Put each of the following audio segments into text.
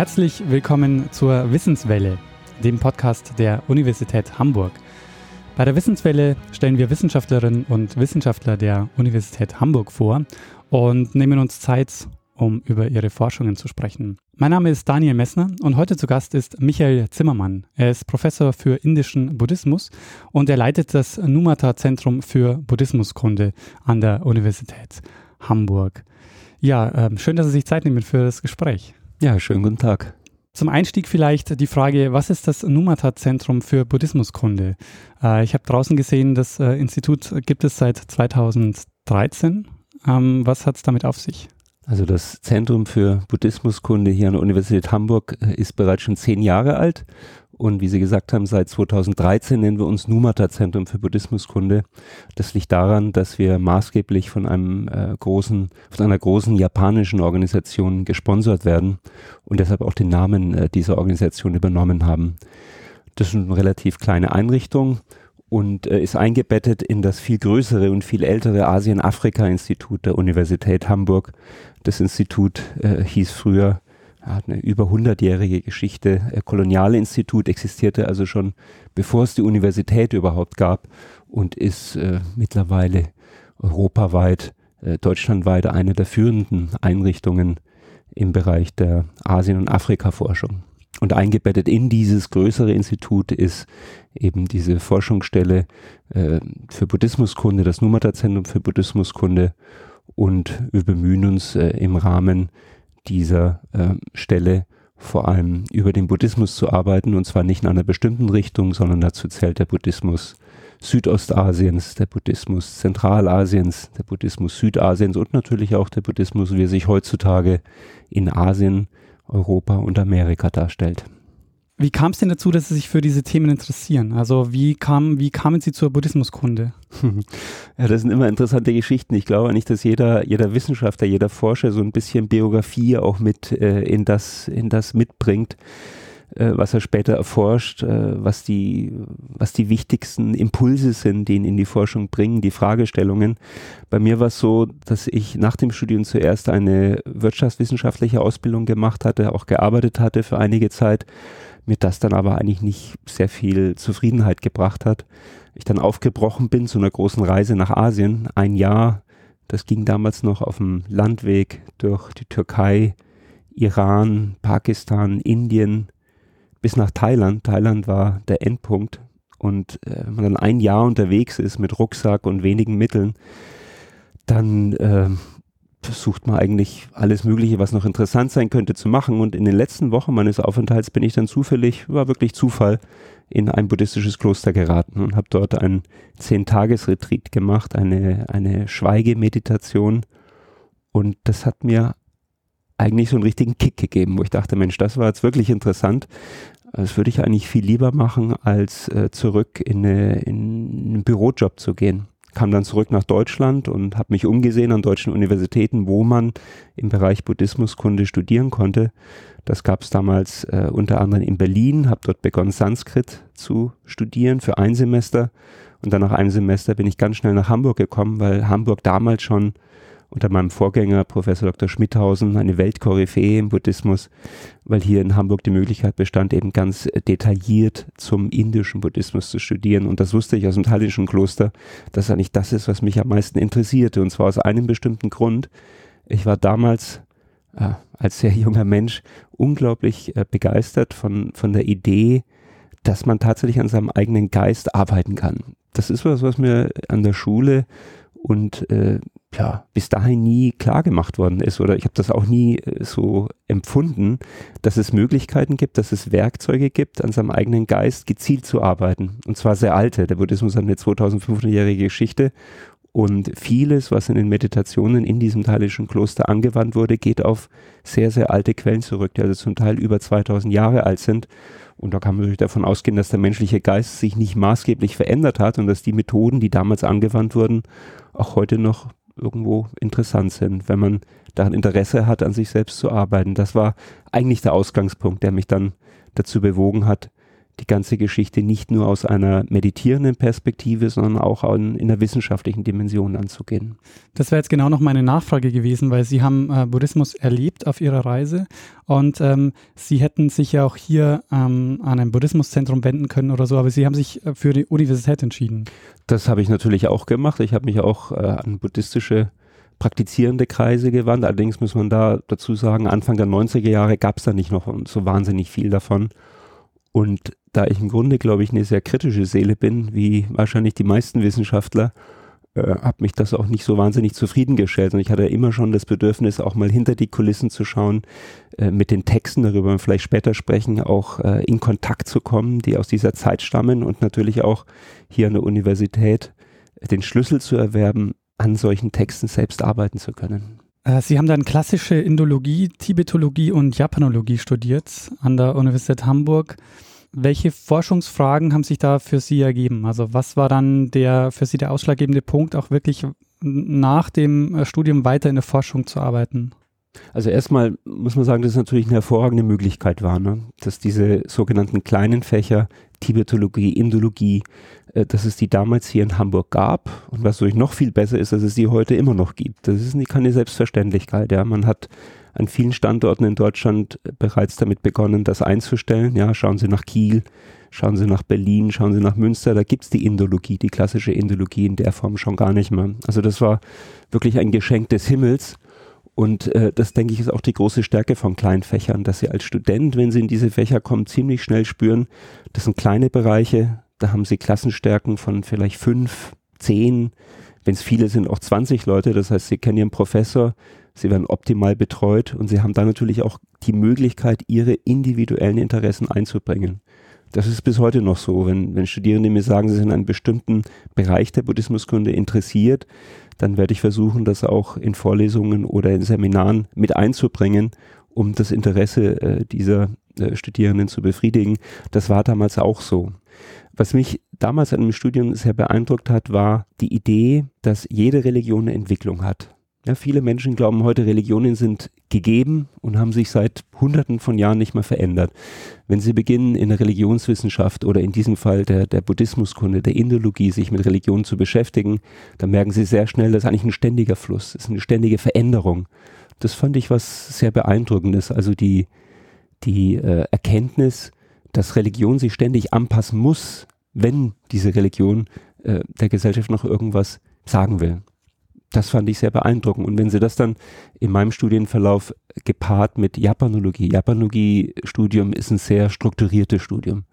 Herzlich willkommen zur Wissenswelle, dem Podcast der Universität Hamburg. Bei der Wissenswelle stellen wir Wissenschaftlerinnen und Wissenschaftler der Universität Hamburg vor und nehmen uns Zeit, um über ihre Forschungen zu sprechen. Mein Name ist Daniel Messner und heute zu Gast ist Michael Zimmermann. Er ist Professor für indischen Buddhismus und er leitet das Numata Zentrum für Buddhismuskunde an der Universität Hamburg. Ja, äh, schön, dass Sie sich Zeit nehmen für das Gespräch. Ja, schönen guten Tag. Zum Einstieg vielleicht die Frage, was ist das Numata Zentrum für Buddhismuskunde? Äh, ich habe draußen gesehen, das äh, Institut gibt es seit 2013. Ähm, was hat es damit auf sich? Also das Zentrum für Buddhismuskunde hier an der Universität Hamburg äh, ist bereits schon zehn Jahre alt und wie Sie gesagt haben, seit 2013 nennen wir uns Numata Zentrum für Buddhismuskunde. Das liegt daran, dass wir maßgeblich von einem äh, großen, von einer großen japanischen Organisation gesponsert werden und deshalb auch den Namen äh, dieser Organisation übernommen haben. Das ist eine relativ kleine Einrichtung und äh, ist eingebettet in das viel größere und viel ältere Asien-Afrika-Institut der Universität Hamburg. Das Institut äh, hieß früher hat eine über hundertjährige Geschichte. Äh, Kolonialinstitut existierte also schon bevor es die Universität überhaupt gab und ist äh, mittlerweile europaweit, äh, deutschlandweit eine der führenden Einrichtungen im Bereich der Asien- und Afrika-Forschung. Und eingebettet in dieses größere Institut ist eben diese Forschungsstelle äh, für Buddhismuskunde, das Numata-Zentrum für Buddhismuskunde. Und wir bemühen uns äh, im Rahmen dieser äh, Stelle vor allem über den Buddhismus zu arbeiten und zwar nicht in einer bestimmten Richtung, sondern dazu zählt der Buddhismus Südostasiens, der Buddhismus Zentralasiens, der Buddhismus Südasiens und natürlich auch der Buddhismus, wie er sich heutzutage in Asien, Europa und Amerika darstellt. Wie kam es denn dazu, dass Sie sich für diese Themen interessieren? Also wie, kam, wie kamen Sie zur Buddhismuskunde? Ja, das sind immer interessante Geschichten. Ich glaube nicht, dass jeder, jeder Wissenschaftler, jeder Forscher so ein bisschen Biografie auch mit äh, in, das, in das mitbringt, äh, was er später erforscht, äh, was, die, was die wichtigsten Impulse sind, die ihn in die Forschung bringen, die Fragestellungen. Bei mir war es so, dass ich nach dem Studium zuerst eine wirtschaftswissenschaftliche Ausbildung gemacht hatte, auch gearbeitet hatte für einige Zeit mir das dann aber eigentlich nicht sehr viel Zufriedenheit gebracht hat. Ich dann aufgebrochen bin zu einer großen Reise nach Asien, ein Jahr, das ging damals noch auf dem Landweg durch die Türkei, Iran, Pakistan, Indien bis nach Thailand. Thailand war der Endpunkt und äh, wenn man dann ein Jahr unterwegs ist mit Rucksack und wenigen Mitteln, dann äh, versucht man eigentlich alles Mögliche, was noch interessant sein könnte, zu machen. Und in den letzten Wochen meines Aufenthalts bin ich dann zufällig, war wirklich Zufall, in ein buddhistisches Kloster geraten und habe dort einen Zehn-Tages-Retreat gemacht, eine, eine Schweigemeditation. Und das hat mir eigentlich so einen richtigen Kick gegeben, wo ich dachte, Mensch, das war jetzt wirklich interessant. Das würde ich eigentlich viel lieber machen, als äh, zurück in, eine, in einen Bürojob zu gehen kam dann zurück nach Deutschland und habe mich umgesehen an deutschen Universitäten, wo man im Bereich Buddhismuskunde studieren konnte. Das gab es damals äh, unter anderem in Berlin, habe dort begonnen, Sanskrit zu studieren für ein Semester. Und dann nach einem Semester bin ich ganz schnell nach Hamburg gekommen, weil Hamburg damals schon unter meinem Vorgänger Professor Dr. Schmidhausen, eine Weltkoryphäe im Buddhismus, weil hier in Hamburg die Möglichkeit bestand, eben ganz detailliert zum indischen Buddhismus zu studieren. Und das wusste ich aus dem thailändischen Kloster, dass eigentlich das ist, was mich am meisten interessierte. Und zwar aus einem bestimmten Grund. Ich war damals äh, als sehr junger Mensch unglaublich äh, begeistert von, von der Idee, dass man tatsächlich an seinem eigenen Geist arbeiten kann. Das ist was, was mir an der Schule und äh, ja, bis dahin nie klar gemacht worden ist oder ich habe das auch nie äh, so empfunden, dass es Möglichkeiten gibt, dass es Werkzeuge gibt, an seinem eigenen Geist gezielt zu arbeiten. Und zwar sehr alte. Der Buddhismus hat eine 2500-jährige Geschichte und vieles, was in den Meditationen in diesem thailischen Kloster angewandt wurde, geht auf sehr, sehr alte Quellen zurück, die also zum Teil über 2000 Jahre alt sind. Und da kann man natürlich davon ausgehen, dass der menschliche Geist sich nicht maßgeblich verändert hat und dass die Methoden, die damals angewandt wurden, auch heute noch irgendwo interessant sind, wenn man daran Interesse hat, an sich selbst zu arbeiten. Das war eigentlich der Ausgangspunkt, der mich dann dazu bewogen hat, die ganze Geschichte nicht nur aus einer meditierenden Perspektive, sondern auch in, in der wissenschaftlichen Dimension anzugehen. Das wäre jetzt genau noch meine Nachfrage gewesen, weil Sie haben äh, Buddhismus erlebt auf Ihrer Reise und ähm, Sie hätten sich ja auch hier ähm, an ein Buddhismuszentrum wenden können oder so, aber Sie haben sich äh, für die Universität entschieden. Das habe ich natürlich auch gemacht. Ich habe mich auch äh, an buddhistische praktizierende Kreise gewandt. Allerdings muss man da dazu sagen, Anfang der 90er Jahre gab es da nicht noch so wahnsinnig viel davon. Und da ich im Grunde, glaube ich, eine sehr kritische Seele bin, wie wahrscheinlich die meisten Wissenschaftler, äh, hat mich das auch nicht so wahnsinnig zufriedengestellt. Und ich hatte immer schon das Bedürfnis, auch mal hinter die Kulissen zu schauen, äh, mit den Texten, darüber vielleicht später sprechen, auch äh, in Kontakt zu kommen, die aus dieser Zeit stammen und natürlich auch hier an der Universität den Schlüssel zu erwerben, an solchen Texten selbst arbeiten zu können. Äh, Sie haben dann klassische Indologie, Tibetologie und Japanologie studiert an der Universität Hamburg. Welche Forschungsfragen haben sich da für Sie ergeben? Also was war dann der für Sie der ausschlaggebende Punkt, auch wirklich nach dem äh, Studium weiter in der Forschung zu arbeiten? Also erstmal muss man sagen, dass es natürlich eine hervorragende Möglichkeit war, ne? dass diese sogenannten kleinen Fächer Tibetologie, Indologie, äh, dass es die damals hier in Hamburg gab und was natürlich noch viel besser ist, dass es sie heute immer noch gibt. Das ist keine Selbstverständlichkeit. Ja, man hat an vielen Standorten in Deutschland bereits damit begonnen, das einzustellen. Ja, schauen Sie nach Kiel, schauen Sie nach Berlin, schauen Sie nach Münster, da gibt es die Indologie, die klassische Indologie in der Form schon gar nicht mehr. Also das war wirklich ein Geschenk des Himmels. Und äh, das, denke ich, ist auch die große Stärke von kleinen Fächern, dass Sie als Student, wenn Sie in diese Fächer kommen, ziemlich schnell spüren, das sind kleine Bereiche, da haben Sie Klassenstärken von vielleicht fünf, zehn, wenn es viele sind, auch 20 Leute. Das heißt, Sie kennen Ihren Professor, sie werden optimal betreut und sie haben dann natürlich auch die Möglichkeit, ihre individuellen Interessen einzubringen. Das ist bis heute noch so. Wenn, wenn Studierende mir sagen, sie sind in einem bestimmten Bereich der Buddhismuskunde interessiert, dann werde ich versuchen, das auch in Vorlesungen oder in Seminaren mit einzubringen, um das Interesse äh, dieser äh, Studierenden zu befriedigen. Das war damals auch so. Was mich damals an dem Studium sehr beeindruckt hat, war die Idee, dass jede Religion eine Entwicklung hat. Ja, viele Menschen glauben heute, Religionen sind gegeben und haben sich seit Hunderten von Jahren nicht mehr verändert. Wenn Sie beginnen, in der Religionswissenschaft oder in diesem Fall der, der Buddhismuskunde, der Indologie, sich mit Religion zu beschäftigen, dann merken Sie sehr schnell, das ist eigentlich ein ständiger Fluss, ist eine ständige Veränderung. Das fand ich was sehr Beeindruckendes. Also die, die äh, Erkenntnis, dass Religion sich ständig anpassen muss, wenn diese Religion äh, der Gesellschaft noch irgendwas sagen will das fand ich sehr beeindruckend. Und wenn Sie das dann in meinem Studienverlauf gepaart mit Japanologie, Japanologie-Studium ist ein sehr strukturiertes Studium.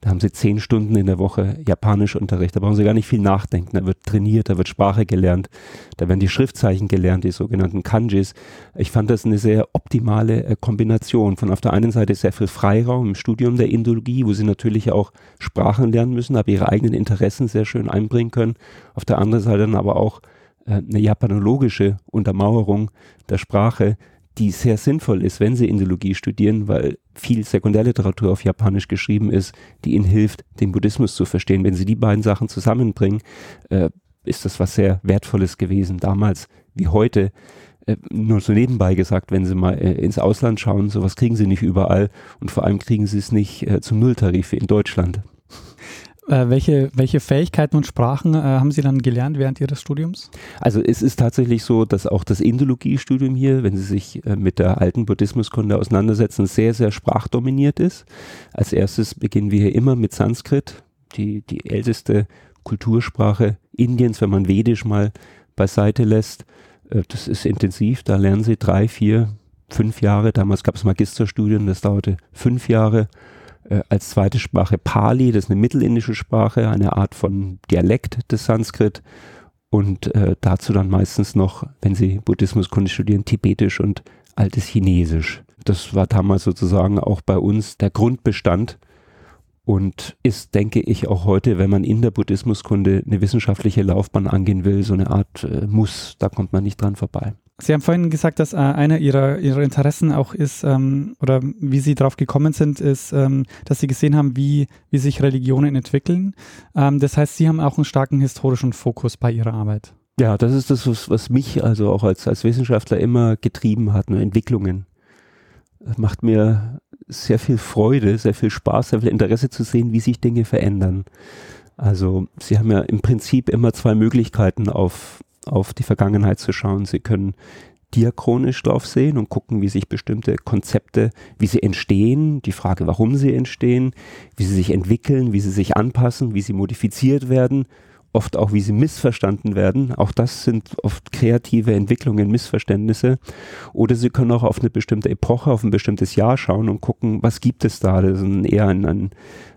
Da haben Sie zehn Stunden in der Woche Japanischunterricht. Da brauchen Sie gar nicht viel nachdenken. Da wird trainiert, da wird Sprache gelernt, da werden die Schriftzeichen gelernt, die sogenannten Kanjis. Ich fand das eine sehr optimale äh, Kombination von auf der einen Seite sehr viel Freiraum im Studium der Indologie, wo Sie natürlich auch Sprachen lernen müssen, aber Ihre eigenen Interessen sehr schön einbringen können. Auf der anderen Seite dann aber auch eine japanologische Untermauerung der Sprache, die sehr sinnvoll ist, wenn Sie Indologie studieren, weil viel Sekundärliteratur auf Japanisch geschrieben ist, die Ihnen hilft, den Buddhismus zu verstehen. Wenn Sie die beiden Sachen zusammenbringen, äh, ist das was sehr Wertvolles gewesen, damals wie heute. Äh, nur so nebenbei gesagt, wenn Sie mal äh, ins Ausland schauen, sowas kriegen Sie nicht überall und vor allem kriegen Sie es nicht äh, zum Nulltarif in Deutschland. Äh, welche, welche Fähigkeiten und Sprachen äh, haben Sie dann gelernt während Ihres Studiums? Also es ist tatsächlich so, dass auch das Indologiestudium hier, wenn Sie sich äh, mit der alten Buddhismuskunde auseinandersetzen, sehr, sehr sprachdominiert ist. Als erstes beginnen wir hier immer mit Sanskrit, die, die älteste Kultursprache Indiens, wenn man Vedisch mal beiseite lässt. Äh, das ist intensiv, da lernen Sie drei, vier, fünf Jahre. Damals gab es Magisterstudien, das dauerte fünf Jahre äh, als zweite Sprache Pali, das ist eine mittelindische Sprache, eine Art von Dialekt des Sanskrit und äh, dazu dann meistens noch, wenn Sie Buddhismuskunde studieren, Tibetisch und altes Chinesisch. Das war damals sozusagen auch bei uns der Grundbestand und ist, denke ich, auch heute, wenn man in der Buddhismuskunde eine wissenschaftliche Laufbahn angehen will, so eine Art äh, Muss, da kommt man nicht dran vorbei. Sie haben vorhin gesagt, dass äh, einer ihrer, ihrer Interessen auch ist, ähm, oder wie Sie darauf gekommen sind, ist, ähm, dass Sie gesehen haben, wie, wie sich Religionen entwickeln. Ähm, das heißt, Sie haben auch einen starken historischen Fokus bei Ihrer Arbeit. Ja, das ist das, was, was mich also auch als, als Wissenschaftler immer getrieben hat, nur Entwicklungen. Das macht mir sehr viel Freude, sehr viel Spaß, sehr viel Interesse zu sehen, wie sich Dinge verändern. Also Sie haben ja im Prinzip immer zwei Möglichkeiten auf, auf die Vergangenheit zu schauen. Sie können diachronisch drauf sehen und gucken, wie sich bestimmte Konzepte, wie sie entstehen, die Frage, warum sie entstehen, wie sie sich entwickeln, wie sie sich anpassen, wie sie modifiziert werden, oft auch wie sie missverstanden werden. Auch das sind oft kreative Entwicklungen, Missverständnisse. Oder sie können auch auf eine bestimmte Epoche, auf ein bestimmtes Jahr schauen und gucken, was gibt es da. Das ist eher eine, eine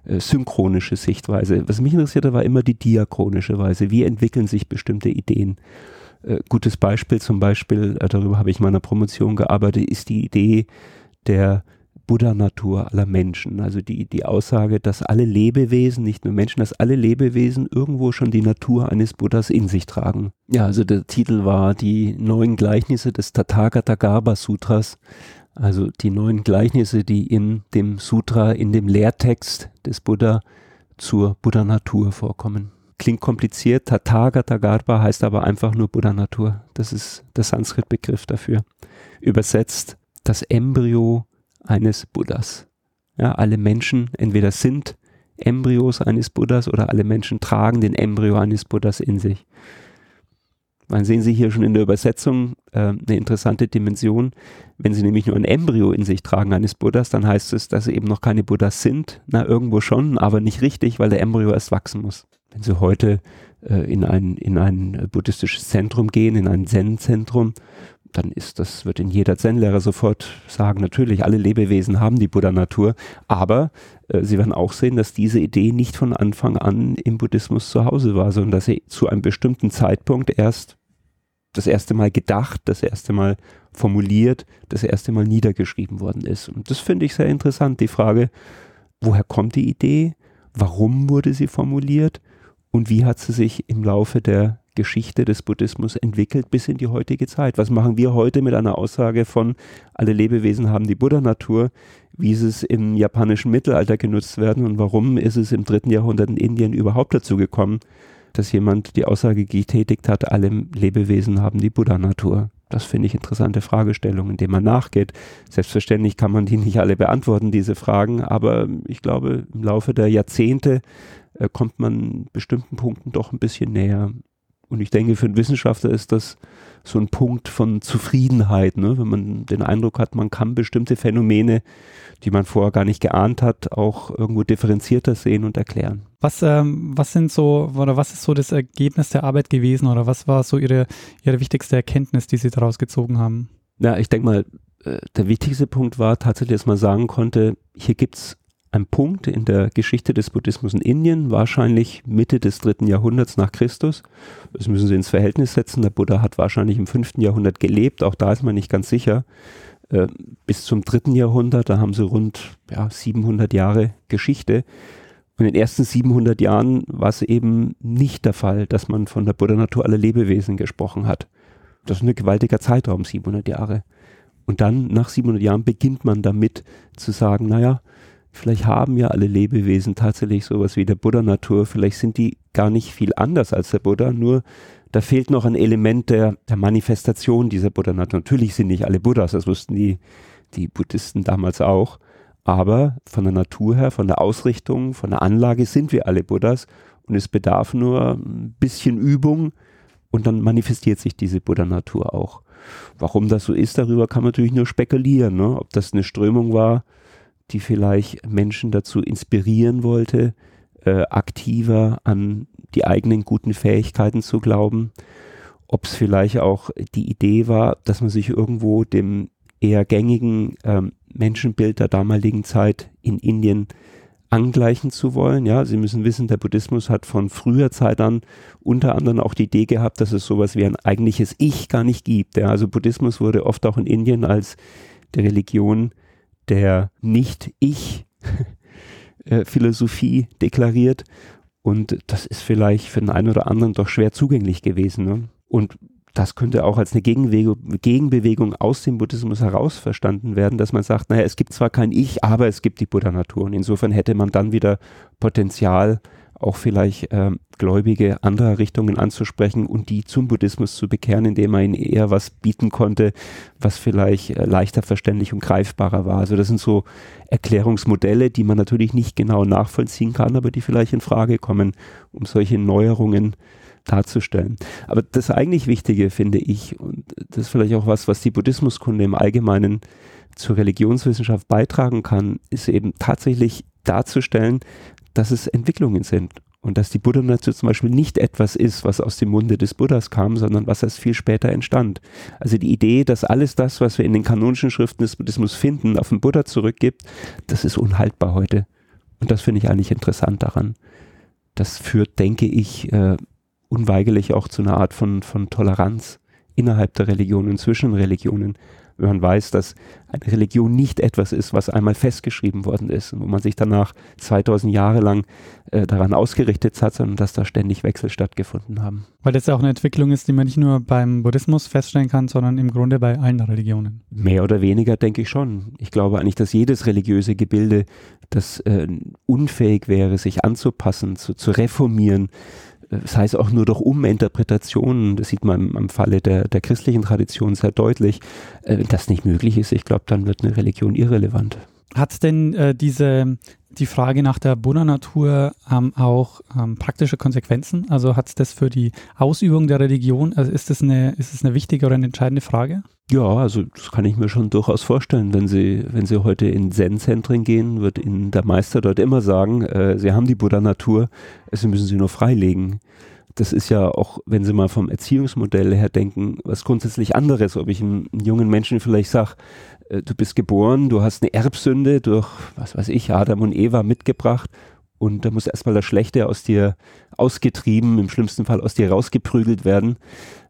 äh, synchronische Sichtweise. Was mich interessierte, war immer die diachronische Weise. Wie entwickeln sich bestimmte Ideen? Äh, gutes Beispiel zum Beispiel, äh, darüber habe ich in meiner Promotion gearbeitet, ist die Idee der Buddha-Natur aller Menschen. Also die, die Aussage, dass alle Lebewesen, nicht nur Menschen, dass alle Lebewesen irgendwo schon die Natur eines Buddhas in sich tragen. Ja, also der Titel war die neuen Gleichnisse des Tathagata Garbha Sutras. Also die neuen Gleichnisse, die in dem Sutra, in dem Lehrtext des Buddha zur Buddha-Natur vorkommen klingt kompliziert. Tathagata Garbha heißt aber einfach nur Buddha-Natur. Das ist der Sanskrit-Begriff dafür. Übersetzt das Embryo eines Buddhas. Ja, alle Menschen entweder sind Embryos eines Buddhas oder alle Menschen tragen den Embryo eines Buddhas in sich. Dann sehen Sie hier schon in der Übersetzung äh, eine interessante Dimension. Wenn Sie nämlich nur ein Embryo in sich tragen eines Buddhas, dann heißt es, dass Sie eben noch keine Buddhas sind. Na, irgendwo schon, aber nicht richtig, weil der Embryo erst wachsen muss. Wenn Sie heute äh, in, ein, in ein buddhistisches Zentrum gehen, in ein Zen-Zentrum, dann ist das, wird in jeder Zen-Lehrer sofort sagen, natürlich, alle Lebewesen haben die Buddha-Natur, aber äh, sie werden auch sehen, dass diese Idee nicht von Anfang an im Buddhismus zu Hause war, sondern dass sie zu einem bestimmten Zeitpunkt erst das erste Mal gedacht, das erste Mal formuliert, das erste Mal niedergeschrieben worden ist. Und das finde ich sehr interessant, die Frage, woher kommt die Idee, warum wurde sie formuliert und wie hat sie sich im Laufe der Geschichte des Buddhismus entwickelt bis in die heutige Zeit. Was machen wir heute mit einer Aussage von, alle Lebewesen haben die Buddha-Natur, wie ist es im japanischen Mittelalter genutzt werden und warum ist es im dritten Jahrhundert in Indien überhaupt dazu gekommen, dass jemand die Aussage getätigt hat, alle Lebewesen haben die Buddha-Natur. Das finde ich interessante Fragestellungen, denen man nachgeht. Selbstverständlich kann man die nicht alle beantworten, diese Fragen, aber ich glaube, im Laufe der Jahrzehnte äh, kommt man bestimmten Punkten doch ein bisschen näher. Und ich denke, für einen Wissenschaftler ist das so ein Punkt von Zufriedenheit, ne? wenn man den Eindruck hat, man kann bestimmte Phänomene, die man vorher gar nicht geahnt hat, auch irgendwo differenzierter sehen und erklären. Was, ähm, was sind so, oder was ist so das Ergebnis der Arbeit gewesen oder was war so Ihre, Ihre wichtigste Erkenntnis, die Sie daraus gezogen haben? Ja, ich denke mal, äh, der wichtigste Punkt war tatsächlich, dass man sagen konnte, hier gibt es ein Punkt in der Geschichte des Buddhismus in Indien, wahrscheinlich Mitte des dritten Jahrhunderts nach Christus. Das müssen Sie ins Verhältnis setzen. Der Buddha hat wahrscheinlich im fünften Jahrhundert gelebt, auch da ist man nicht ganz sicher. Äh, bis zum dritten Jahrhundert, da haben Sie rund ja, 700 Jahre Geschichte. Und in den ersten 700 Jahren war es eben nicht der Fall, dass man von der Buddha-Natur aller Lebewesen gesprochen hat. Das ist ein gewaltiger Zeitraum, 700 Jahre. Und dann, nach 700 Jahren, beginnt man damit zu sagen, naja, Vielleicht haben ja alle Lebewesen tatsächlich sowas wie der Buddha-Natur. Vielleicht sind die gar nicht viel anders als der Buddha, nur da fehlt noch ein Element der, der Manifestation dieser Buddha-Natur. Natürlich sind nicht alle Buddhas, das wussten die, die Buddhisten damals auch. Aber von der Natur her, von der Ausrichtung, von der Anlage sind wir alle Buddhas und es bedarf nur ein bisschen Übung und dann manifestiert sich diese Buddha-Natur auch. Warum das so ist, darüber kann man natürlich nur spekulieren. Ne? Ob das eine Strömung war, die vielleicht Menschen dazu inspirieren wollte, äh, aktiver an die eigenen guten Fähigkeiten zu glauben. Ob es vielleicht auch die Idee war, dass man sich irgendwo dem eher gängigen ähm, Menschenbild der damaligen Zeit in Indien angleichen zu wollen. Ja, Sie müssen wissen, der Buddhismus hat von früher Zeit an unter anderem auch die Idee gehabt, dass es sowas wie ein eigentliches Ich gar nicht gibt. Ja, also Buddhismus wurde oft auch in Indien als die Religion der Nicht-Ich-Philosophie äh, deklariert. Und das ist vielleicht für den einen oder anderen doch schwer zugänglich gewesen. Ne? Und das könnte auch als eine Gegenbewegung aus dem Buddhismus heraus verstanden werden, dass man sagt, naja, es gibt zwar kein Ich, aber es gibt die Buddha-Natur. Und insofern hätte man dann wieder Potenzial, auch vielleicht äh, Gläubige anderer Richtungen anzusprechen und die zum Buddhismus zu bekehren, indem er ihnen eher was bieten konnte, was vielleicht äh, leichter verständlich und greifbarer war. Also das sind so Erklärungsmodelle, die man natürlich nicht genau nachvollziehen kann, aber die vielleicht in Frage kommen, um solche Neuerungen darzustellen. Aber das eigentlich Wichtige finde ich, und das ist vielleicht auch was, was die Buddhismuskunde im Allgemeinen zur Religionswissenschaft beitragen kann, ist eben tatsächlich darzustellen, dass es Entwicklungen sind und dass die Buddha-Natur zum Beispiel nicht etwas ist, was aus dem Munde des Buddhas kam, sondern was erst viel später entstand. Also die Idee, dass alles das, was wir in den kanonischen Schriften des Buddhismus finden, auf den Buddha zurückgibt, das ist unhaltbar heute. Und das finde ich eigentlich interessant daran. Das führt, denke ich, äh, unweigerlich auch zu einer Art von, von Toleranz innerhalb der Religionen, zwischen Religionen man weiß, dass eine Religion nicht etwas ist, was einmal festgeschrieben worden ist und wo man sich danach 2000 Jahre lang äh, daran ausgerichtet hat, sondern dass da ständig Wechsel stattgefunden haben. Weil das ja auch eine Entwicklung ist, die man nicht nur beim Buddhismus feststellen kann, sondern im Grunde bei allen Religionen. Mehr oder weniger denke ich schon. Ich glaube eigentlich, dass jedes religiöse Gebilde, das äh, unfähig wäre, sich anzupassen, zu, zu reformieren, das heißt auch nur durch Uminterpretationen, das sieht man im Falle der, der christlichen Tradition sehr deutlich, äh, wenn das nicht möglich ist, ich glaube, dann wird eine Religion irrelevant. Hat denn äh, diese die Frage nach der Buddha-Natur ähm, auch ähm, praktische Konsequenzen? Also hat es das für die Ausübung der Religion, also ist das eine, ist das eine wichtige oder eine entscheidende Frage? Ja, also das kann ich mir schon durchaus vorstellen. Wenn Sie, wenn Sie heute in Zen-Zentren gehen, wird Ihnen der Meister dort immer sagen, äh, Sie haben die Buddha-Natur, Sie müssen sie nur freilegen. Das ist ja auch, wenn Sie mal vom Erziehungsmodell her denken, was grundsätzlich anderes, ob ich einem, einem jungen Menschen vielleicht sage, äh, du bist geboren, du hast eine Erbsünde durch, was weiß ich, Adam und Eva mitgebracht und da muss erstmal das Schlechte aus dir ausgetrieben, im schlimmsten Fall aus dir rausgeprügelt werden.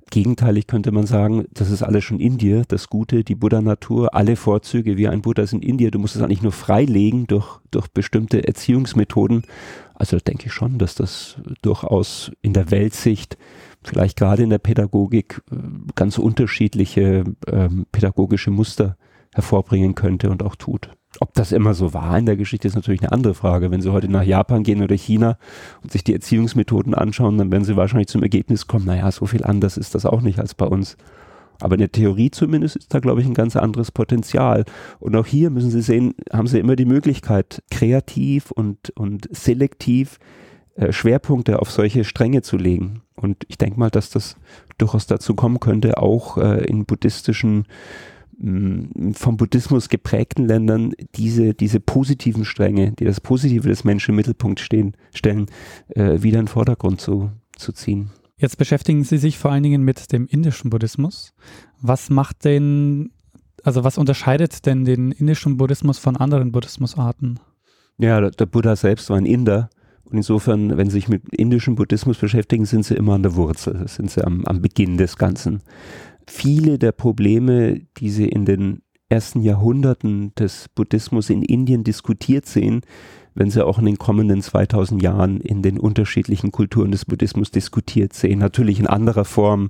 Gegenteilig könnte man sagen, das ist alles schon in dir, das Gute, die Buddha-Natur, alle Vorzüge wie ein Buddha sind in dir. Du musst es eigentlich nur freilegen durch, durch bestimmte Erziehungsmethoden. Also denke ich schon, dass das durchaus in der Weltsicht, vielleicht gerade in der Pädagogik, äh, ganz unterschiedliche ähm, pädagogische Muster hervorbringen könnte und auch tut. Ob das immer so war in der Geschichte, ist natürlich eine andere Frage. Wenn Sie heute nach Japan gehen oder China und sich die Erziehungsmethoden anschauen, dann werden Sie wahrscheinlich zum Ergebnis kommen, naja, so viel anders ist das auch nicht als bei uns. Aber in der Theorie zumindest ist da, glaube ich, ein ganz anderes Potenzial. Und auch hier müssen Sie sehen, haben Sie immer die Möglichkeit, kreativ und, und selektiv äh, Schwerpunkte auf solche Stränge zu legen. Und ich denke mal, dass das durchaus dazu kommen könnte, auch äh, in buddhistischen vom Buddhismus geprägten Ländern diese, diese positiven Stränge, die das Positive des Menschen im Mittelpunkt stehen, stellen, äh, wieder in den Vordergrund zu, zu ziehen. Jetzt beschäftigen Sie sich vor allen Dingen mit dem indischen Buddhismus. Was macht denn, also was unterscheidet denn den indischen Buddhismus von anderen Buddhismusarten? Ja, der Buddha selbst war ein Inder. Und insofern, wenn Sie sich mit indischem Buddhismus beschäftigen, sind Sie immer an der Wurzel, sind Sie am, am Beginn des Ganzen viele der Probleme, die sie in den ersten Jahrhunderten des Buddhismus in Indien diskutiert sehen, wenn sie auch in den kommenden 2000 Jahren in den unterschiedlichen Kulturen des Buddhismus diskutiert sehen. Natürlich in anderer Form,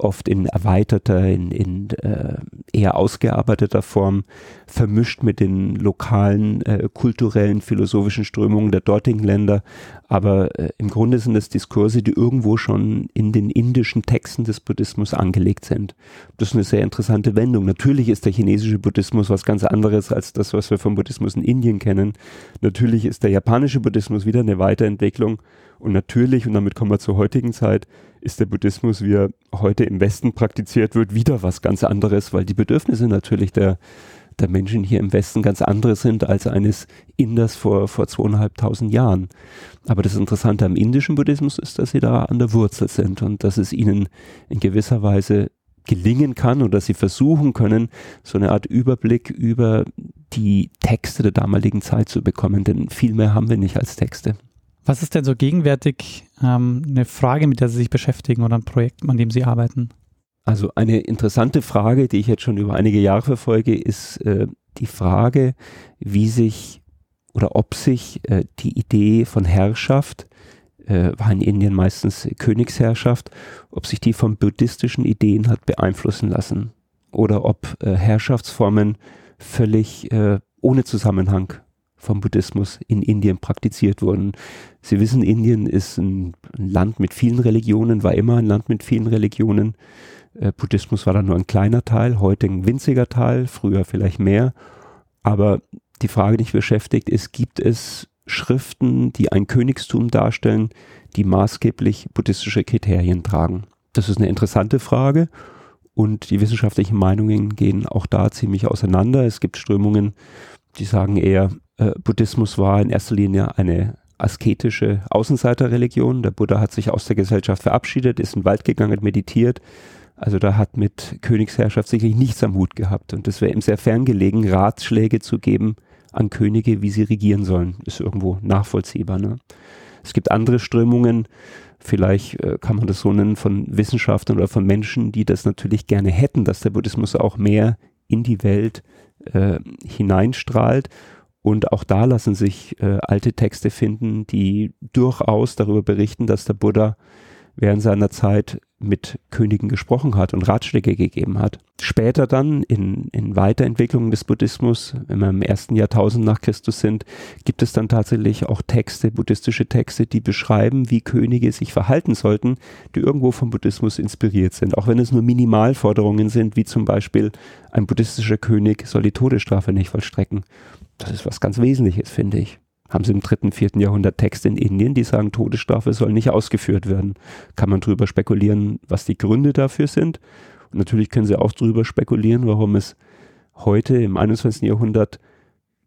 oft in erweiterter, in, in äh, eher ausgearbeiteter Form, vermischt mit den lokalen äh, kulturellen, philosophischen Strömungen der dortigen Länder. Aber äh, im Grunde sind es Diskurse, die irgendwo schon in den indischen Texten des Buddhismus angelegt sind. Das ist eine sehr interessante Wendung. Natürlich ist der chinesische Buddhismus was ganz anderes als das, was wir vom Buddhismus in Indien kennen. Natürlich ist der japanische Buddhismus wieder eine Weiterentwicklung. Und natürlich, und damit kommen wir zur heutigen Zeit, ist der Buddhismus, wie er heute im Westen praktiziert wird, wieder was ganz anderes, weil die Bedürfnisse natürlich der, der Menschen hier im Westen ganz andere sind als eines Inders vor, vor zweieinhalbtausend Jahren. Aber das Interessante am indischen Buddhismus ist, dass sie da an der Wurzel sind und dass es ihnen in gewisser Weise gelingen kann oder sie versuchen können, so eine Art Überblick über die Texte der damaligen Zeit zu bekommen, denn viel mehr haben wir nicht als Texte. Was ist denn so gegenwärtig ähm, eine Frage, mit der Sie sich beschäftigen oder ein Projekt, an dem Sie arbeiten? Also eine interessante Frage, die ich jetzt schon über einige Jahre verfolge, ist äh, die Frage, wie sich oder ob sich äh, die Idee von Herrschaft, äh, war in Indien meistens Königsherrschaft, ob sich die von buddhistischen Ideen hat beeinflussen lassen oder ob äh, Herrschaftsformen völlig äh, ohne Zusammenhang vom Buddhismus in Indien praktiziert wurden. Sie wissen, Indien ist ein, Land mit vielen Religionen, war immer ein Land mit vielen Religionen. Äh, Buddhismus war da nur ein kleiner Teil, heute ein winziger Teil, früher vielleicht mehr. Aber die Frage, die mich beschäftigt, ist, gibt es Schriften, die ein Königstum darstellen, die maßgeblich buddhistische Kriterien tragen? Das ist eine interessante Frage und die wissenschaftlichen Meinungen gehen auch da ziemlich auseinander. Es gibt Strömungen, die sagen eher, äh, Buddhismus war in erster Linie eine asketische Außenseiterreligion. Der Buddha hat sich aus der Gesellschaft verabschiedet, ist in den Wald gegangen, meditiert. Also da hat mit Königsherrschaft sicherlich nichts am Hut gehabt. Und es wäre ihm sehr ferngelegen, Ratschläge zu geben an Könige, wie sie regieren sollen. Ist irgendwo nachvollziehbar. Ne? Es gibt andere Strömungen, vielleicht äh, kann man das so nennen, von Wissenschaftlern oder von Menschen, die das natürlich gerne hätten, dass der Buddhismus auch mehr in die Welt äh, hineinstrahlt und auch da lassen sich äh, alte Texte finden, die durchaus darüber berichten, dass der Buddha während seiner Zeit mit Königen gesprochen hat und Ratschläge gegeben hat. Später dann in, in Weiterentwicklungen des Buddhismus, wenn wir im ersten Jahrtausend nach Christus sind, gibt es dann tatsächlich auch Texte, buddhistische Texte, die beschreiben, wie Könige sich verhalten sollten, die irgendwo vom Buddhismus inspiriert sind. Auch wenn es nur Minimalforderungen sind, wie zum Beispiel ein buddhistischer König soll die Todesstrafe nicht vollstrecken. Das ist was ganz Wesentliches, finde ich haben sie im dritten, vierten Jahrhundert Texte in Indien, die sagen, Todesstrafe soll nicht ausgeführt werden. Kann man drüber spekulieren, was die Gründe dafür sind. Und natürlich können sie auch drüber spekulieren, warum es heute im 21. Jahrhundert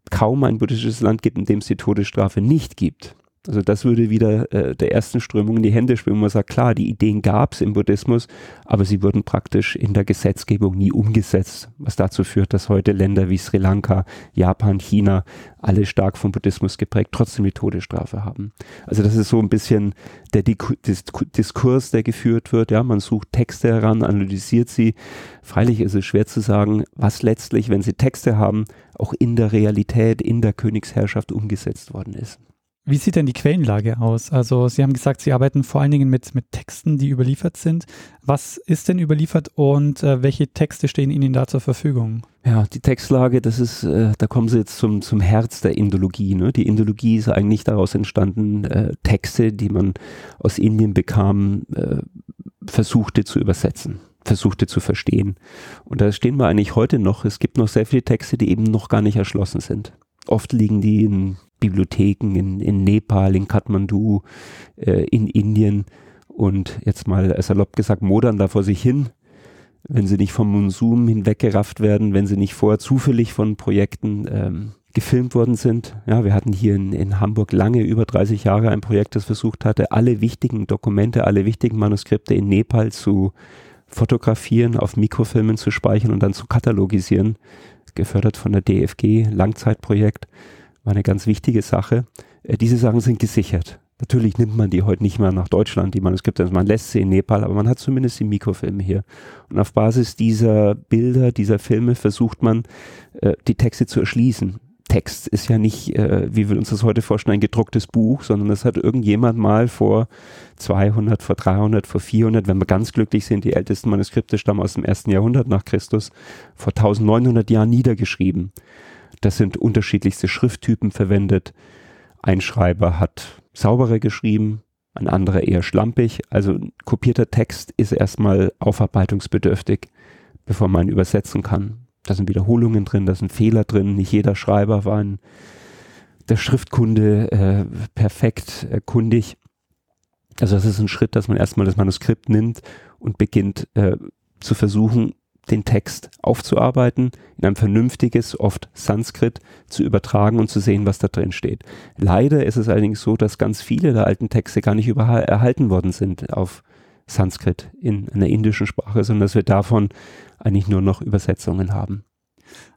kaum ein buddhistisches Land gibt, in dem es die Todesstrafe nicht gibt. Also das würde wieder äh, der ersten Strömung in die Hände wo man sagt, klar, die Ideen gab es im Buddhismus, aber sie wurden praktisch in der Gesetzgebung nie umgesetzt, was dazu führt, dass heute Länder wie Sri Lanka, Japan, China, alle stark vom Buddhismus geprägt, trotzdem die Todesstrafe haben. Also das ist so ein bisschen der Diskurs, der geführt wird. Ja, man sucht Texte heran, analysiert sie. Freilich ist es schwer zu sagen, was letztlich, wenn sie Texte haben, auch in der Realität, in der Königsherrschaft umgesetzt worden ist. Wie sieht denn die Quellenlage aus? Also Sie haben gesagt, Sie arbeiten vor allen Dingen mit, mit Texten, die überliefert sind. Was ist denn überliefert und äh, welche Texte stehen Ihnen da zur Verfügung? Ja, die Textlage, das ist, äh, da kommen Sie jetzt zum, zum Herz der Indologie. Ne? Die Indologie ist eigentlich daraus entstanden, äh, Texte, die man aus Indien bekam, äh, versuchte zu übersetzen versuchte zu verstehen. Und da stehen wir eigentlich heute noch. Es gibt noch sehr viele Texte, die eben noch gar nicht erschlossen sind. Oft liegen die in Bibliotheken in, in Nepal, in Kathmandu, äh, in Indien und jetzt mal salopp gesagt modern da vor sich hin, wenn sie nicht vom Monsum hinweggerafft werden, wenn sie nicht vorher zufällig von Projekten ähm, gefilmt worden sind. Ja, wir hatten hier in, in Hamburg lange, über 30 Jahre ein Projekt, das versucht hatte, alle wichtigen Dokumente, alle wichtigen Manuskripte in Nepal zu fotografieren, auf Mikrofilmen zu speichern und dann zu katalogisieren, gefördert von der DFG, Langzeitprojekt war eine ganz wichtige Sache. Äh, diese Sachen sind gesichert. Natürlich nimmt man die heute nicht mehr nach Deutschland, die Manuskripte. Also man lässt sie in Nepal, aber man hat zumindest die Mikrofilme hier. Und auf Basis dieser Bilder, dieser Filme versucht man, äh, die Texte zu erschließen. Text ist ja nicht, äh, wie wir uns das heute vorstellen, ein gedrucktes Buch, sondern das hat irgendjemand mal vor 200, vor 300, vor 400, wenn wir ganz glücklich sind, die ältesten Manuskripte stammen aus dem ersten Jahrhundert nach Christus, vor 1900 Jahren niedergeschrieben. Das sind unterschiedlichste Schrifttypen verwendet. Ein Schreiber hat sauberer geschrieben, ein anderer eher schlampig. Also kopierter Text ist erstmal aufarbeitungsbedürftig, bevor man ihn übersetzen kann. Da sind Wiederholungen drin, da sind Fehler drin. Nicht jeder Schreiber war in der Schriftkunde äh, perfekt äh, kundig. Also das ist ein Schritt, dass man erstmal das Manuskript nimmt und beginnt äh, zu versuchen, den Text aufzuarbeiten, in ein vernünftiges, oft Sanskrit zu übertragen und zu sehen, was da drin steht. Leider ist es allerdings so, dass ganz viele der alten Texte gar nicht erhalten worden sind auf Sanskrit in einer indischen Sprache, sondern dass wir davon eigentlich nur noch Übersetzungen haben.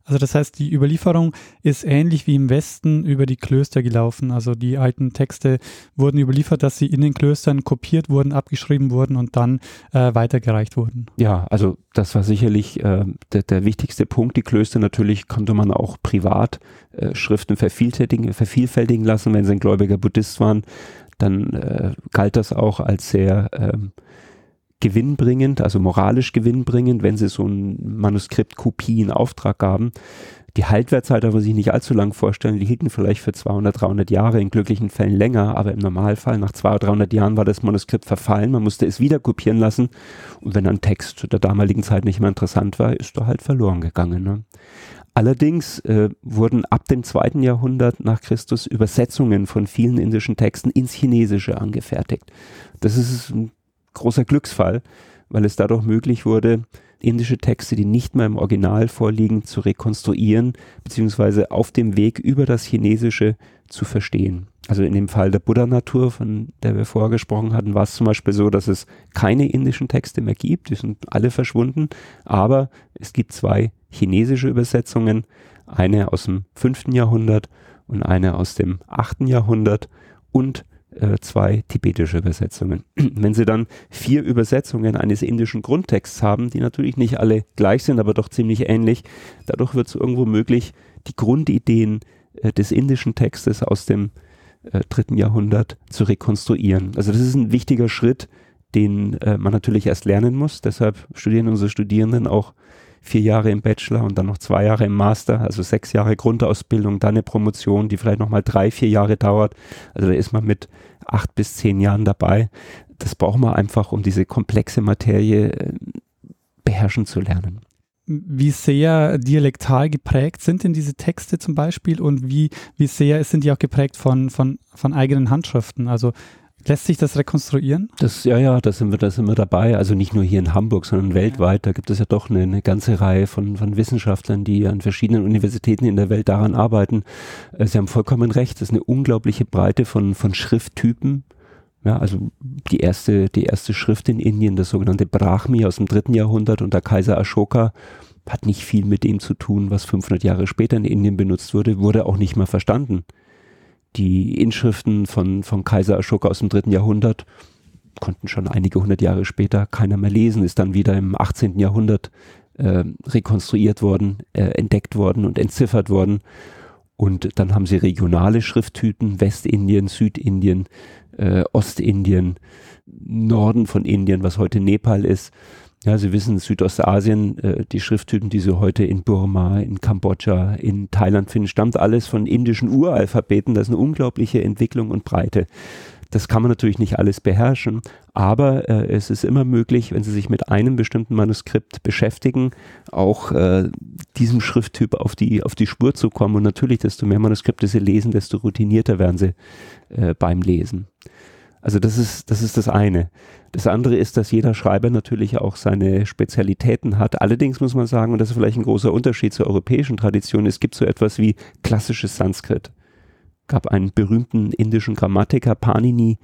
Also das heißt, die Überlieferung ist ähnlich wie im Westen über die Klöster gelaufen. Also die alten Texte wurden überliefert, dass sie in den Klöstern kopiert wurden, abgeschrieben wurden und dann äh, weitergereicht wurden. Ja, also das war sicherlich äh, der, der, wichtigste Punkt. Die Klöster natürlich konnte man auch privat äh, Schriften vervielfältigen, vervielfältigen lassen. Wenn sie ein gläubiger Buddhist waren, dann äh, galt das auch als sehr ähm, gewinnbringend, also moralisch gewinnbringend, wenn sie so ein Manuskriptkopie in Auftrag gaben. Die Haltwertzeit darf man sich nicht allzu lang vorstellen. Die hielten vielleicht für 200, 300 Jahre, in glücklichen Fällen länger, aber im Normalfall nach 200, 300 Jahren war das Manuskript verfallen. Man musste es wieder kopieren lassen. Und wenn ein Text der damaligen Zeit nicht mehr interessant war, ist er halt verloren gegangen. Ne? Allerdings äh, wurden ab dem zweiten Jahrhundert nach Christus Übersetzungen von vielen indischen Texten ins Chinesische angefertigt. Das ist ein großer Glücksfall, weil es dadurch möglich wurde, indische Texte, die nicht mehr im Original vorliegen, zu rekonstruieren, beziehungsweise auf dem Weg über das Chinesische zu verstehen. Also in dem Fall der Buddha-Natur, von der wir vorher gesprochen hatten, war es zum Beispiel so, dass es keine indischen Texte mehr gibt, die sind alle verschwunden, aber es gibt zwei chinesische Übersetzungen, eine aus dem fünften Jahrhundert und eine aus dem achten Jahrhundert und äh, zwei tibetische Übersetzungen. Wenn Sie dann vier Übersetzungen eines indischen Grundtexts haben, die natürlich nicht alle gleich sind, aber doch ziemlich ähnlich, dadurch wird es irgendwo möglich, die Grundideen äh, des indischen Textes aus dem äh, dritten Jahrhundert zu rekonstruieren. Also das ist ein wichtiger Schritt, den man natürlich erst lernen muss. Deshalb studieren unsere Studierenden auch vier Jahre im Bachelor und dann noch zwei Jahre im Master, also sechs Jahre Grundausbildung, dann eine Promotion, die vielleicht nochmal drei, vier Jahre dauert. Also da ist man mit acht bis zehn Jahren dabei. Das braucht man einfach, um diese komplexe Materie äh, beherrschen zu lernen. Wie sehr dialektal geprägt sind denn diese Texte zum Beispiel und wie, wie sehr sind die auch geprägt von, von, von eigenen Handschriften? Also Lässt sich das rekonstruieren? Das, ja, ja, da sind wir, da sind wir dabei. Also nicht nur hier in Hamburg, sondern weltweit. Da gibt es ja doch eine, eine ganze Reihe von, von Wissenschaftlern, die an verschiedenen Universitäten in der Welt daran arbeiten. Äh, Sie haben vollkommen recht. Das ist eine unglaubliche Breite von, von Schrifttypen. Ja, also die erste, die erste Schrift in Indien, das sogenannte Brahmi aus dem dritten Jahrhundert unter Kaiser Ashoka, hat nicht viel mit dem zu tun, was 500 Jahre später in Indien benutzt wurde, wurde auch nicht mehr verstanden die Inschriften von, von Kaiser Ashoka aus dem dritten Jahrhundert konnten schon einige hundert Jahre später keiner mehr lesen, ist dann wieder im 18. Jahrhundert äh, rekonstruiert worden, äh, entdeckt worden und entziffert worden. Und dann haben sie regionale Schrifttypen, Westindien, Südindien, äh, Ostindien, Norden von Indien, was heute Nepal ist. Ja, Sie wissen, Südostasien, äh, die Schrifttypen, die Sie heute in Burma, in Kambodscha, in Thailand finden, stammt alles von indischen Uralphabeten. Das ist eine unglaubliche Entwicklung und Breite. Das kann man natürlich nicht alles beherrschen, aber äh, es ist immer möglich, wenn Sie sich mit einem bestimmten Manuskript beschäftigen, auch äh, diesem Schrifttyp auf die, auf die Spur zu kommen. Und natürlich, desto mehr Manuskripte Sie lesen, desto routinierter werden Sie äh, beim Lesen. Also das ist, das ist das eine. Das andere ist, dass jeder Schreiber natürlich auch seine Spezialitäten hat. Allerdings muss man sagen, und das ist vielleicht ein großer Unterschied zur europäischen Tradition, es gibt so etwas wie klassisches Sanskrit. Gab einen berühmten indischen Grammatiker, Panini,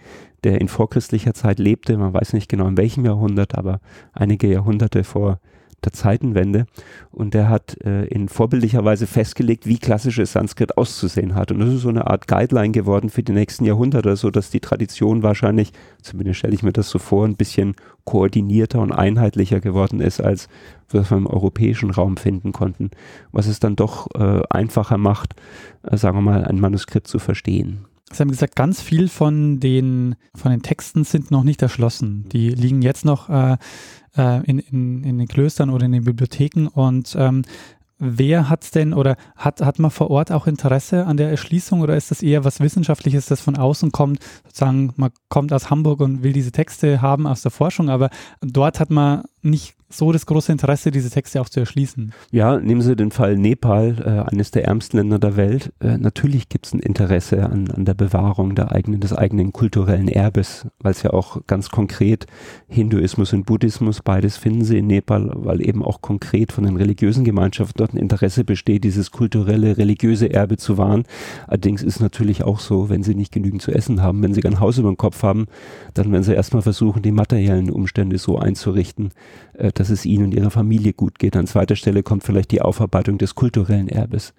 der in vorchristlicher Zeit lebte. Man weiß nicht genau in welchem Jahrhundert, aber einige Jahrhunderte vor der Zeitenwende und der hat äh, in vorbildlicher Weise festgelegt, wie klassisches Sanskrit auszusehen hat. Und das ist so eine Art Guideline geworden für die nächsten Jahrhunderte, so dass die Tradition wahrscheinlich, zumindest stelle ich mir das so vor, ein bisschen koordinierter und einheitlicher geworden ist, als was wir im europäischen Raum finden konnten, was es dann doch äh, einfacher macht, äh, sagen wir mal, ein Manuskript zu verstehen. Sie haben gesagt, ganz viel von den, von den Texten sind noch nicht erschlossen. Die liegen jetzt noch äh, äh, in, in, in den Klöstern oder in den Bibliotheken und ähm, Wer hat es denn oder hat, hat man vor Ort auch Interesse an der Erschließung oder ist das eher was Wissenschaftliches, das von außen kommt? Sozusagen, man kommt aus Hamburg und will diese Texte haben aus der Forschung, aber dort hat man nicht so das große Interesse, diese Texte auch zu erschließen. Ja, nehmen Sie den Fall Nepal, äh, eines der ärmsten Länder der Welt. Äh, natürlich gibt es ein Interesse an, an der Bewahrung der eigenen, des eigenen kulturellen Erbes, weil es ja auch ganz konkret Hinduismus und Buddhismus, beides finden Sie in Nepal, weil eben auch konkret von den religiösen Gemeinschaften dort ein Interesse besteht, dieses kulturelle, religiöse Erbe zu wahren. Allerdings ist natürlich auch so, wenn Sie nicht genügend zu essen haben, wenn Sie kein Haus über dem Kopf haben, dann werden Sie erstmal versuchen, die materiellen Umstände so einzurichten, äh, dass es ihnen und ihrer Familie gut geht. An zweiter Stelle kommt vielleicht die Aufarbeitung des kulturellen Erbes.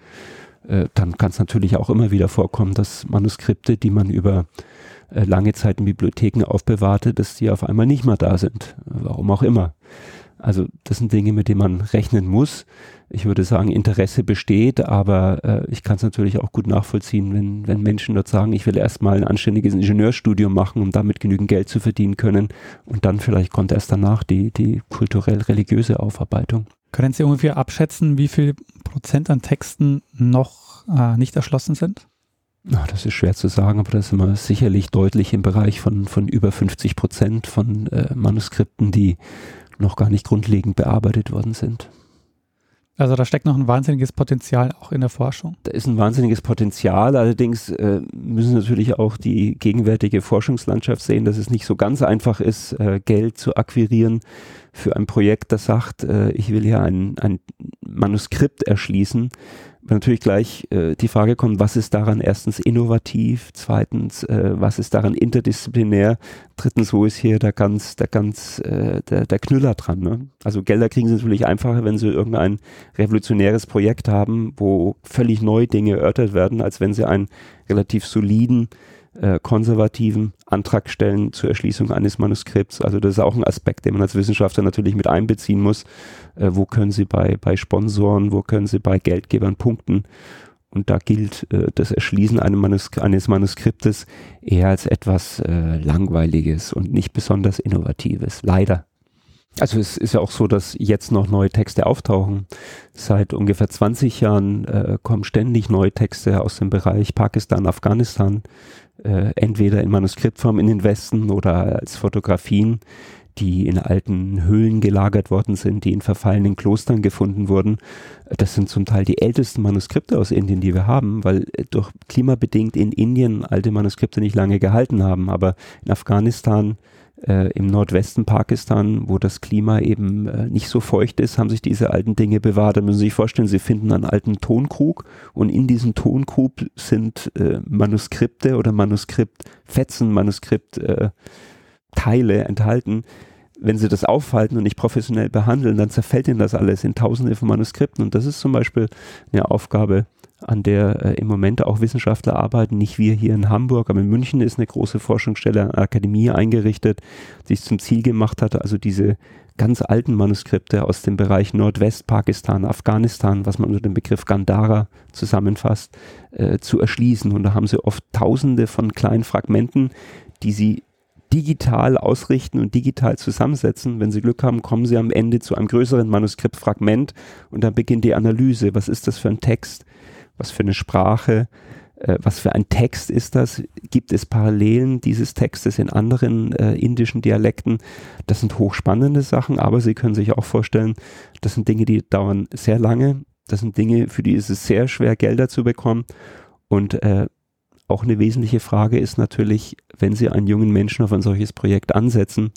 Äh, dann kann es natürlich auch immer wieder vorkommen, dass Manuskripte, die man über äh, lange Zeit in Bibliotheken aufbewahrte, dass die auf einmal nicht mehr da sind. Warum auch immer. Also das sind Dinge, mit denen man rechnen muss. Ich würde sagen, Interesse besteht, aber äh, ich kann es natürlich auch gut nachvollziehen, wenn, wenn Menschen dort sagen, ich will erstmal ein anständiges Ingenieurstudium machen, um damit genügend Geld zu verdienen können. Und dann vielleicht kommt erst danach die, die kulturell-religiöse Aufarbeitung. Können Sie ungefähr abschätzen, wie viel Prozent an Texten noch äh, nicht erschlossen sind? Na, das ist schwer zu sagen, aber das ist immer sicherlich deutlich im Bereich von, von über 50 Prozent von äh, Manuskripten, die noch gar nicht grundlegend bearbeitet worden sind. Also da steckt noch ein wahnsinniges Potenzial auch in der Forschung. Da ist ein wahnsinniges Potenzial. Allerdings äh, müssen natürlich auch die gegenwärtige Forschungslandschaft sehen, dass es nicht so ganz einfach ist, äh, Geld zu akquirieren für ein Projekt, das sagt, äh, ich will hier ein, ein Manuskript erschließen, natürlich gleich äh, die Frage kommt, was ist daran erstens innovativ, zweitens, äh, was ist daran interdisziplinär, drittens, wo ist hier der ganz, der ganz, äh, der, der Knüller dran. Ne? Also Gelder kriegen sie natürlich einfacher, wenn sie irgendein revolutionäres Projekt haben, wo völlig neue Dinge erörtert werden, als wenn sie einen relativ soliden äh, konservativen Antrag stellen zur Erschließung eines Manuskripts. Also das ist auch ein Aspekt, den man als Wissenschaftler natürlich mit einbeziehen muss. Äh, wo können Sie bei, bei Sponsoren, wo können Sie bei Geldgebern punkten? Und da gilt äh, das Erschließen eines, Manuskri eines Manuskriptes eher als etwas äh, Langweiliges und nicht besonders Innovatives. Leider. Also es ist ja auch so, dass jetzt noch neue Texte auftauchen. Seit ungefähr 20 Jahren äh, kommen ständig neue Texte aus dem Bereich Pakistan, Afghanistan, äh, entweder in Manuskriptform in den Westen oder als Fotografien, die in alten Höhlen gelagert worden sind, die in verfallenen Klostern gefunden wurden. Das sind zum Teil die ältesten Manuskripte aus Indien, die wir haben, weil durch klimabedingt in Indien alte Manuskripte nicht lange gehalten haben. Aber in Afghanistan äh, im Nordwesten Pakistan, wo das Klima eben äh, nicht so feucht ist, haben sich diese alten Dinge bewahrt. Da müssen Sie sich vorstellen, Sie finden einen alten Tonkrug und in diesem Tonkrug sind äh, Manuskripte oder Manuskriptfetzen, Manuskriptteile äh, enthalten. Wenn Sie das aufhalten und nicht professionell behandeln, dann zerfällt Ihnen das alles in Tausende von Manuskripten. Und das ist zum Beispiel eine Aufgabe, an der äh, im Moment auch Wissenschaftler arbeiten, nicht wir hier in Hamburg, aber in München ist eine große Forschungsstelle, eine Akademie eingerichtet, die es zum Ziel gemacht hatte, also diese ganz alten Manuskripte aus dem Bereich Nordwestpakistan, Afghanistan, was man unter dem Begriff Gandhara zusammenfasst, äh, zu erschließen. Und da haben sie oft tausende von kleinen Fragmenten, die sie digital ausrichten und digital zusammensetzen. Wenn Sie Glück haben, kommen Sie am Ende zu einem größeren Manuskriptfragment und dann beginnt die Analyse. Was ist das für ein Text? Was für eine Sprache, äh, was für ein Text ist das? Gibt es Parallelen dieses Textes in anderen äh, indischen Dialekten? Das sind hochspannende Sachen, aber Sie können sich auch vorstellen, das sind Dinge, die dauern sehr lange. Das sind Dinge, für die ist es sehr schwer, Gelder zu bekommen. Und äh, auch eine wesentliche Frage ist natürlich, wenn Sie einen jungen Menschen auf ein solches Projekt ansetzen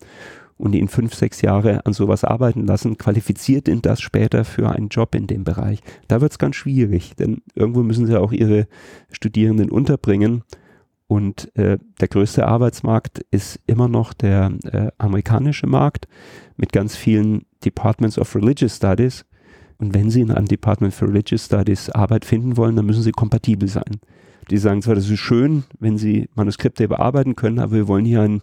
und ihn fünf, sechs Jahre an sowas arbeiten lassen, qualifiziert ihn das später für einen Job in dem Bereich. Da wird es ganz schwierig, denn irgendwo müssen sie auch ihre Studierenden unterbringen. Und äh, der größte Arbeitsmarkt ist immer noch der äh, amerikanische Markt mit ganz vielen Departments of Religious Studies. Und wenn Sie in einem Department for Religious Studies Arbeit finden wollen, dann müssen Sie kompatibel sein. Die sagen zwar, das ist schön, wenn Sie Manuskripte bearbeiten können, aber wir wollen hier einen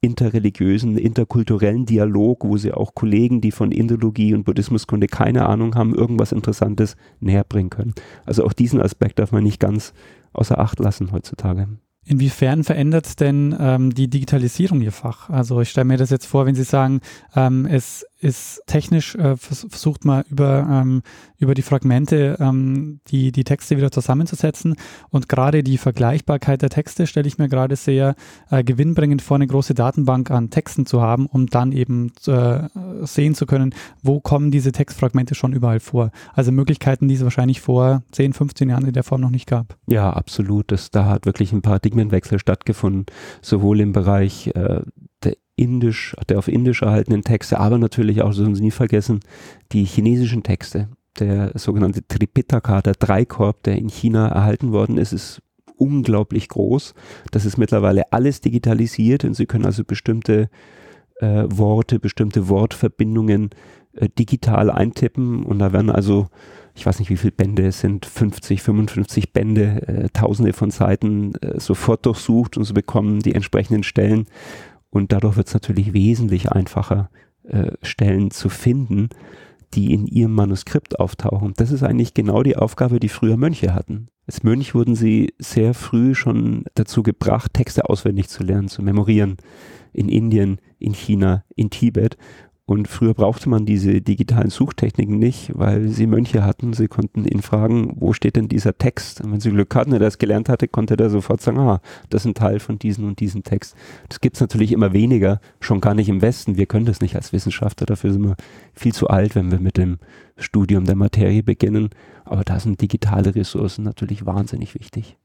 interreligiösen, interkulturellen Dialog, wo sie auch Kollegen, die von Indologie und Buddhismuskunde keine Ahnung haben, irgendwas Interessantes näher bringen können. Also auch diesen Aspekt darf man nicht ganz außer Acht lassen heutzutage. Inwiefern verändert denn ähm, die Digitalisierung Ihr Fach? Also ich stelle mir das jetzt vor, wenn Sie sagen, ähm, es ist technisch, äh, versucht man über, ähm, über die Fragmente ähm, die, die Texte wieder zusammenzusetzen. Und gerade die Vergleichbarkeit der Texte stelle ich mir gerade sehr äh, gewinnbringend vor, eine große Datenbank an Texten zu haben, um dann eben äh, sehen zu können, wo kommen diese Textfragmente schon überall vor. Also Möglichkeiten, die es wahrscheinlich vor 10, 15 Jahren in der Form noch nicht gab. Ja, absolut. Das, da hat wirklich ein Paradigmenwechsel stattgefunden, sowohl im Bereich äh, indisch, der auf indisch erhaltenen Texte, aber natürlich auch, das Sie nie vergessen, die chinesischen Texte. Der sogenannte Tripitaka, der Dreikorb, der in China erhalten worden ist, ist unglaublich groß. Das ist mittlerweile alles digitalisiert und Sie können also bestimmte äh, Worte, bestimmte Wortverbindungen äh, digital eintippen und da werden also ich weiß nicht, wie viele Bände es sind, 50, 55 Bände, äh, tausende von Seiten äh, sofort durchsucht und sie bekommen die entsprechenden Stellen und dadurch wird es natürlich wesentlich einfacher, äh, Stellen zu finden, die in ihrem Manuskript auftauchen. Das ist eigentlich genau die Aufgabe, die früher Mönche hatten. Als Mönch wurden sie sehr früh schon dazu gebracht, Texte auswendig zu lernen, zu memorieren. In Indien, in China, in Tibet. Und früher brauchte man diese digitalen Suchtechniken nicht, weil sie Mönche hatten. Sie konnten ihn fragen, wo steht denn dieser Text? Und wenn sie Glück hatten, der das gelernt hatte, konnte der sofort sagen, ah, das ist ein Teil von diesem und diesem Text. Das gibt es natürlich immer weniger, schon gar nicht im Westen. Wir können das nicht als Wissenschaftler, dafür sind wir viel zu alt, wenn wir mit dem Studium der Materie beginnen. Aber da sind digitale Ressourcen natürlich wahnsinnig wichtig.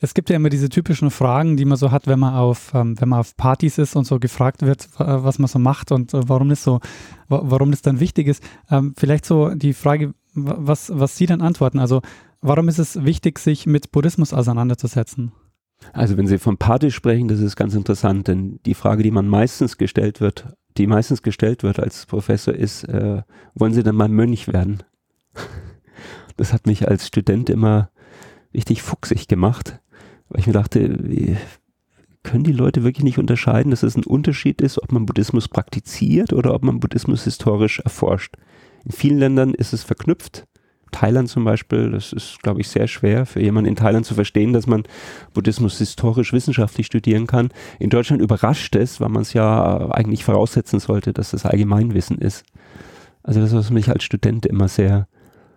Es gibt ja immer diese typischen Fragen, die man so hat, wenn man auf, ähm, wenn man auf Partys ist und so gefragt wird, was man so macht und äh, warum das so, warum das dann wichtig ist. Ähm, vielleicht so die Frage, was, was Sie dann antworten. Also, warum ist es wichtig, sich mit Buddhismus auseinanderzusetzen? Also, wenn Sie von Partys sprechen, das ist ganz interessant, denn die Frage, die man meistens gestellt wird, die meistens gestellt wird als Professor, ist, äh, wollen Sie denn mal Mönch werden? Das hat mich als Student immer richtig fuchsig gemacht weil ich mir dachte, können die Leute wirklich nicht unterscheiden, dass es ein Unterschied ist, ob man Buddhismus praktiziert oder ob man Buddhismus historisch erforscht. In vielen Ländern ist es verknüpft. Thailand zum Beispiel, das ist, glaube ich, sehr schwer für jemanden in Thailand zu verstehen, dass man Buddhismus historisch wissenschaftlich studieren kann. In Deutschland überrascht es, weil man es ja eigentlich voraussetzen sollte, dass das Allgemeinwissen ist. Also das, was mich als Student immer sehr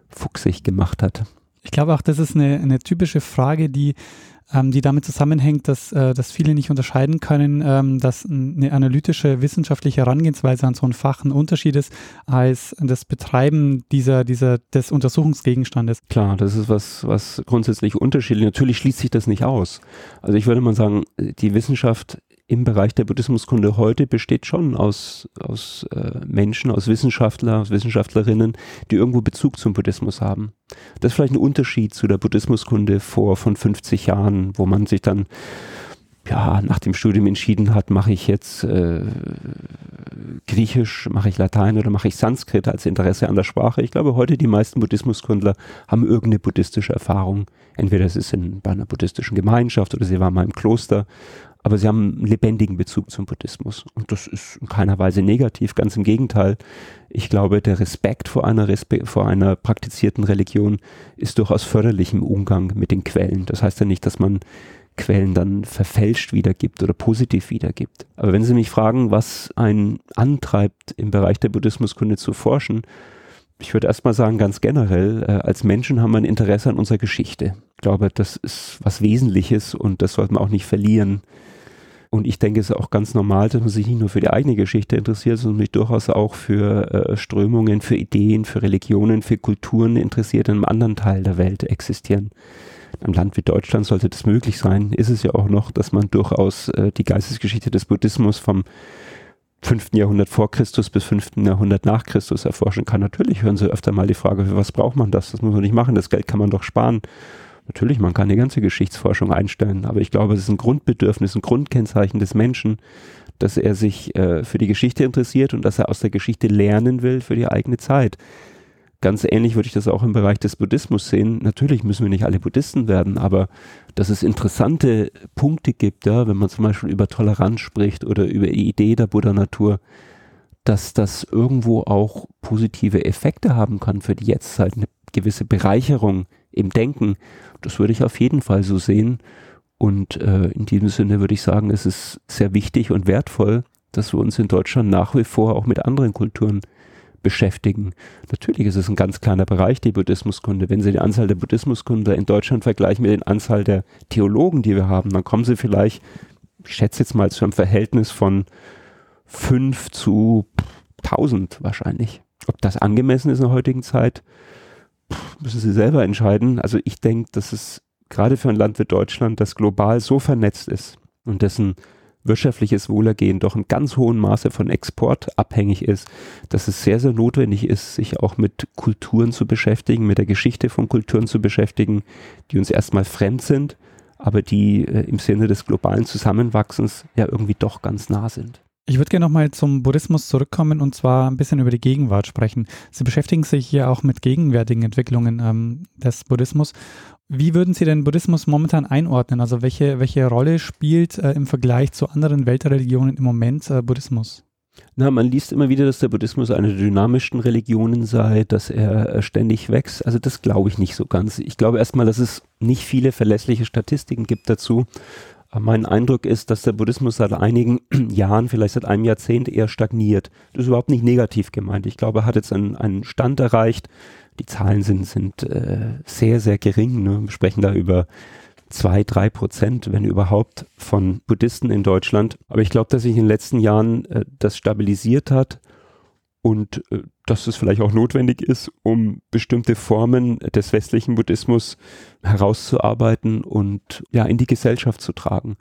fuchsig gemacht hat. Ich glaube auch, das ist eine, eine typische Frage, die ähm, die damit zusammenhängt, dass, äh, dass viele nicht unterscheiden können, ähm, dass eine analytische wissenschaftliche Herangehensweise an so ein Fach ein Unterschied ist als das Betreiben dieser, dieser, des Untersuchungsgegenstandes. Klar, das ist was, was grundsätzlich unterschiedlich. Natürlich schließt sich das nicht aus. Also ich würde mal sagen, die Wissenschaft im Bereich der Buddhismuskunde heute besteht schon aus, aus äh, Menschen, aus Wissenschaftlern, aus Wissenschaftlerinnen, die irgendwo Bezug zum Buddhismus haben. Das ist vielleicht ein Unterschied zu der Buddhismuskunde vor von 50 Jahren, wo man sich dann ja, nach dem Studium entschieden hat, mache ich jetzt äh, Griechisch, mache ich Latein oder mache ich Sanskrit als Interesse an der Sprache. Ich glaube, heute die meisten Buddhismuskundler haben irgendeine buddhistische Erfahrung. Entweder es ist in, bei einer buddhistischen Gemeinschaft oder sie waren mal im Kloster aber sie haben einen lebendigen Bezug zum Buddhismus. Und das ist in keiner Weise negativ, ganz im Gegenteil. Ich glaube, der Respekt vor einer, Respe vor einer praktizierten Religion ist durchaus förderlich im Umgang mit den Quellen. Das heißt ja nicht, dass man Quellen dann verfälscht wiedergibt oder positiv wiedergibt. Aber wenn Sie mich fragen, was einen antreibt, im Bereich der Buddhismuskunde zu forschen, ich würde erstmal sagen, ganz generell, äh, als Menschen haben wir ein Interesse an unserer Geschichte. Ich glaube, das ist was Wesentliches und das sollte man auch nicht verlieren. Und ich denke, es ist auch ganz normal, dass man sich nicht nur für die eigene Geschichte interessiert, sondern sich durchaus auch für äh, Strömungen, für Ideen, für Religionen, für Kulturen interessiert, die in einem anderen Teil der Welt existieren. In einem Land wie Deutschland sollte das möglich sein, ist es ja auch noch, dass man durchaus äh, die Geistesgeschichte des Buddhismus vom 5. Jahrhundert vor Christus bis 5. Jahrhundert nach Christus erforschen kann. Natürlich hören Sie öfter mal die Frage, für was braucht man das? Das muss man nicht machen, das Geld kann man doch sparen. Natürlich, man kann die ganze Geschichtsforschung einstellen, aber ich glaube, es ist ein Grundbedürfnis, ein Grundkennzeichen des Menschen, dass er sich äh, für die Geschichte interessiert und dass er aus der Geschichte lernen will für die eigene Zeit. Ganz ähnlich würde ich das auch im Bereich des Buddhismus sehen. Natürlich müssen wir nicht alle Buddhisten werden, aber dass es interessante Punkte gibt, ja, wenn man zum Beispiel über Toleranz spricht oder über die Idee der Buddha-Natur, dass das irgendwo auch positive Effekte haben kann für die Jetztzeit, eine gewisse Bereicherung im Denken. Das würde ich auf jeden Fall so sehen. Und äh, in diesem Sinne würde ich sagen, es ist sehr wichtig und wertvoll, dass wir uns in Deutschland nach wie vor auch mit anderen Kulturen beschäftigen. Natürlich ist es ein ganz kleiner Bereich, die Buddhismuskunde. Wenn Sie die Anzahl der Buddhismuskunder in Deutschland vergleichen mit der Anzahl der Theologen, die wir haben, dann kommen Sie vielleicht, ich schätze jetzt mal, zu einem Verhältnis von fünf zu tausend wahrscheinlich. Ob das angemessen ist in der heutigen Zeit, müssen Sie selber entscheiden. Also ich denke, dass es gerade für ein Land wie Deutschland, das global so vernetzt ist und dessen wirtschaftliches Wohlergehen doch in ganz hohem Maße von Export abhängig ist, dass es sehr, sehr notwendig ist, sich auch mit Kulturen zu beschäftigen, mit der Geschichte von Kulturen zu beschäftigen, die uns erstmal fremd sind, aber die äh, im Sinne des globalen Zusammenwachsens ja irgendwie doch ganz nah sind. Ich würde gerne nochmal zum Buddhismus zurückkommen und zwar ein bisschen über die Gegenwart sprechen. Sie beschäftigen sich hier auch mit gegenwärtigen Entwicklungen ähm, des Buddhismus. Wie würden Sie den Buddhismus momentan einordnen? Also welche, welche Rolle spielt äh, im Vergleich zu anderen Weltreligionen im Moment äh, Buddhismus? Na, man liest immer wieder, dass der Buddhismus eine der dynamischsten Religionen sei, dass er ständig wächst. Also das glaube ich nicht so ganz. Ich glaube erstmal, dass es nicht viele verlässliche Statistiken gibt dazu. Mein Eindruck ist, dass der Buddhismus seit einigen Jahren, vielleicht seit einem Jahrzehnt eher stagniert. Das ist überhaupt nicht negativ gemeint. Ich glaube, er hat jetzt einen, einen Stand erreicht. Die Zahlen sind, sind äh, sehr, sehr gering. Ne? Wir sprechen da über zwei, drei Prozent, wenn überhaupt, von Buddhisten in Deutschland. Aber ich glaube, dass sich in den letzten Jahren äh, das stabilisiert hat und äh, dass es vielleicht auch notwendig ist, um bestimmte Formen des westlichen Buddhismus herauszuarbeiten und ja in die Gesellschaft zu tragen.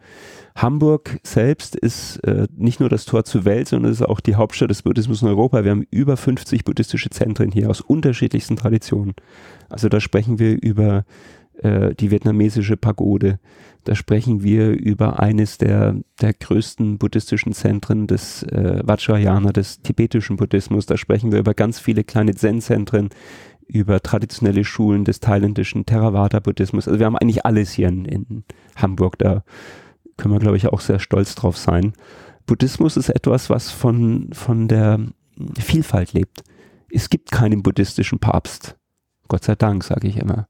Hamburg selbst ist äh, nicht nur das Tor zur Welt, sondern ist auch die Hauptstadt des Buddhismus in Europa. Wir haben über 50 buddhistische Zentren hier aus unterschiedlichsten Traditionen. Also da sprechen wir über äh, die vietnamesische Pagode. Da sprechen wir über eines der, der größten buddhistischen Zentren des äh, Vajrayana, des tibetischen Buddhismus. Da sprechen wir über ganz viele kleine Zen-Zentren, über traditionelle Schulen des thailändischen Theravada-Buddhismus. Also wir haben eigentlich alles hier in, in Hamburg. Da können wir, glaube ich, auch sehr stolz drauf sein. Buddhismus ist etwas, was von, von der Vielfalt lebt. Es gibt keinen buddhistischen Papst. Gott sei Dank, sage ich immer.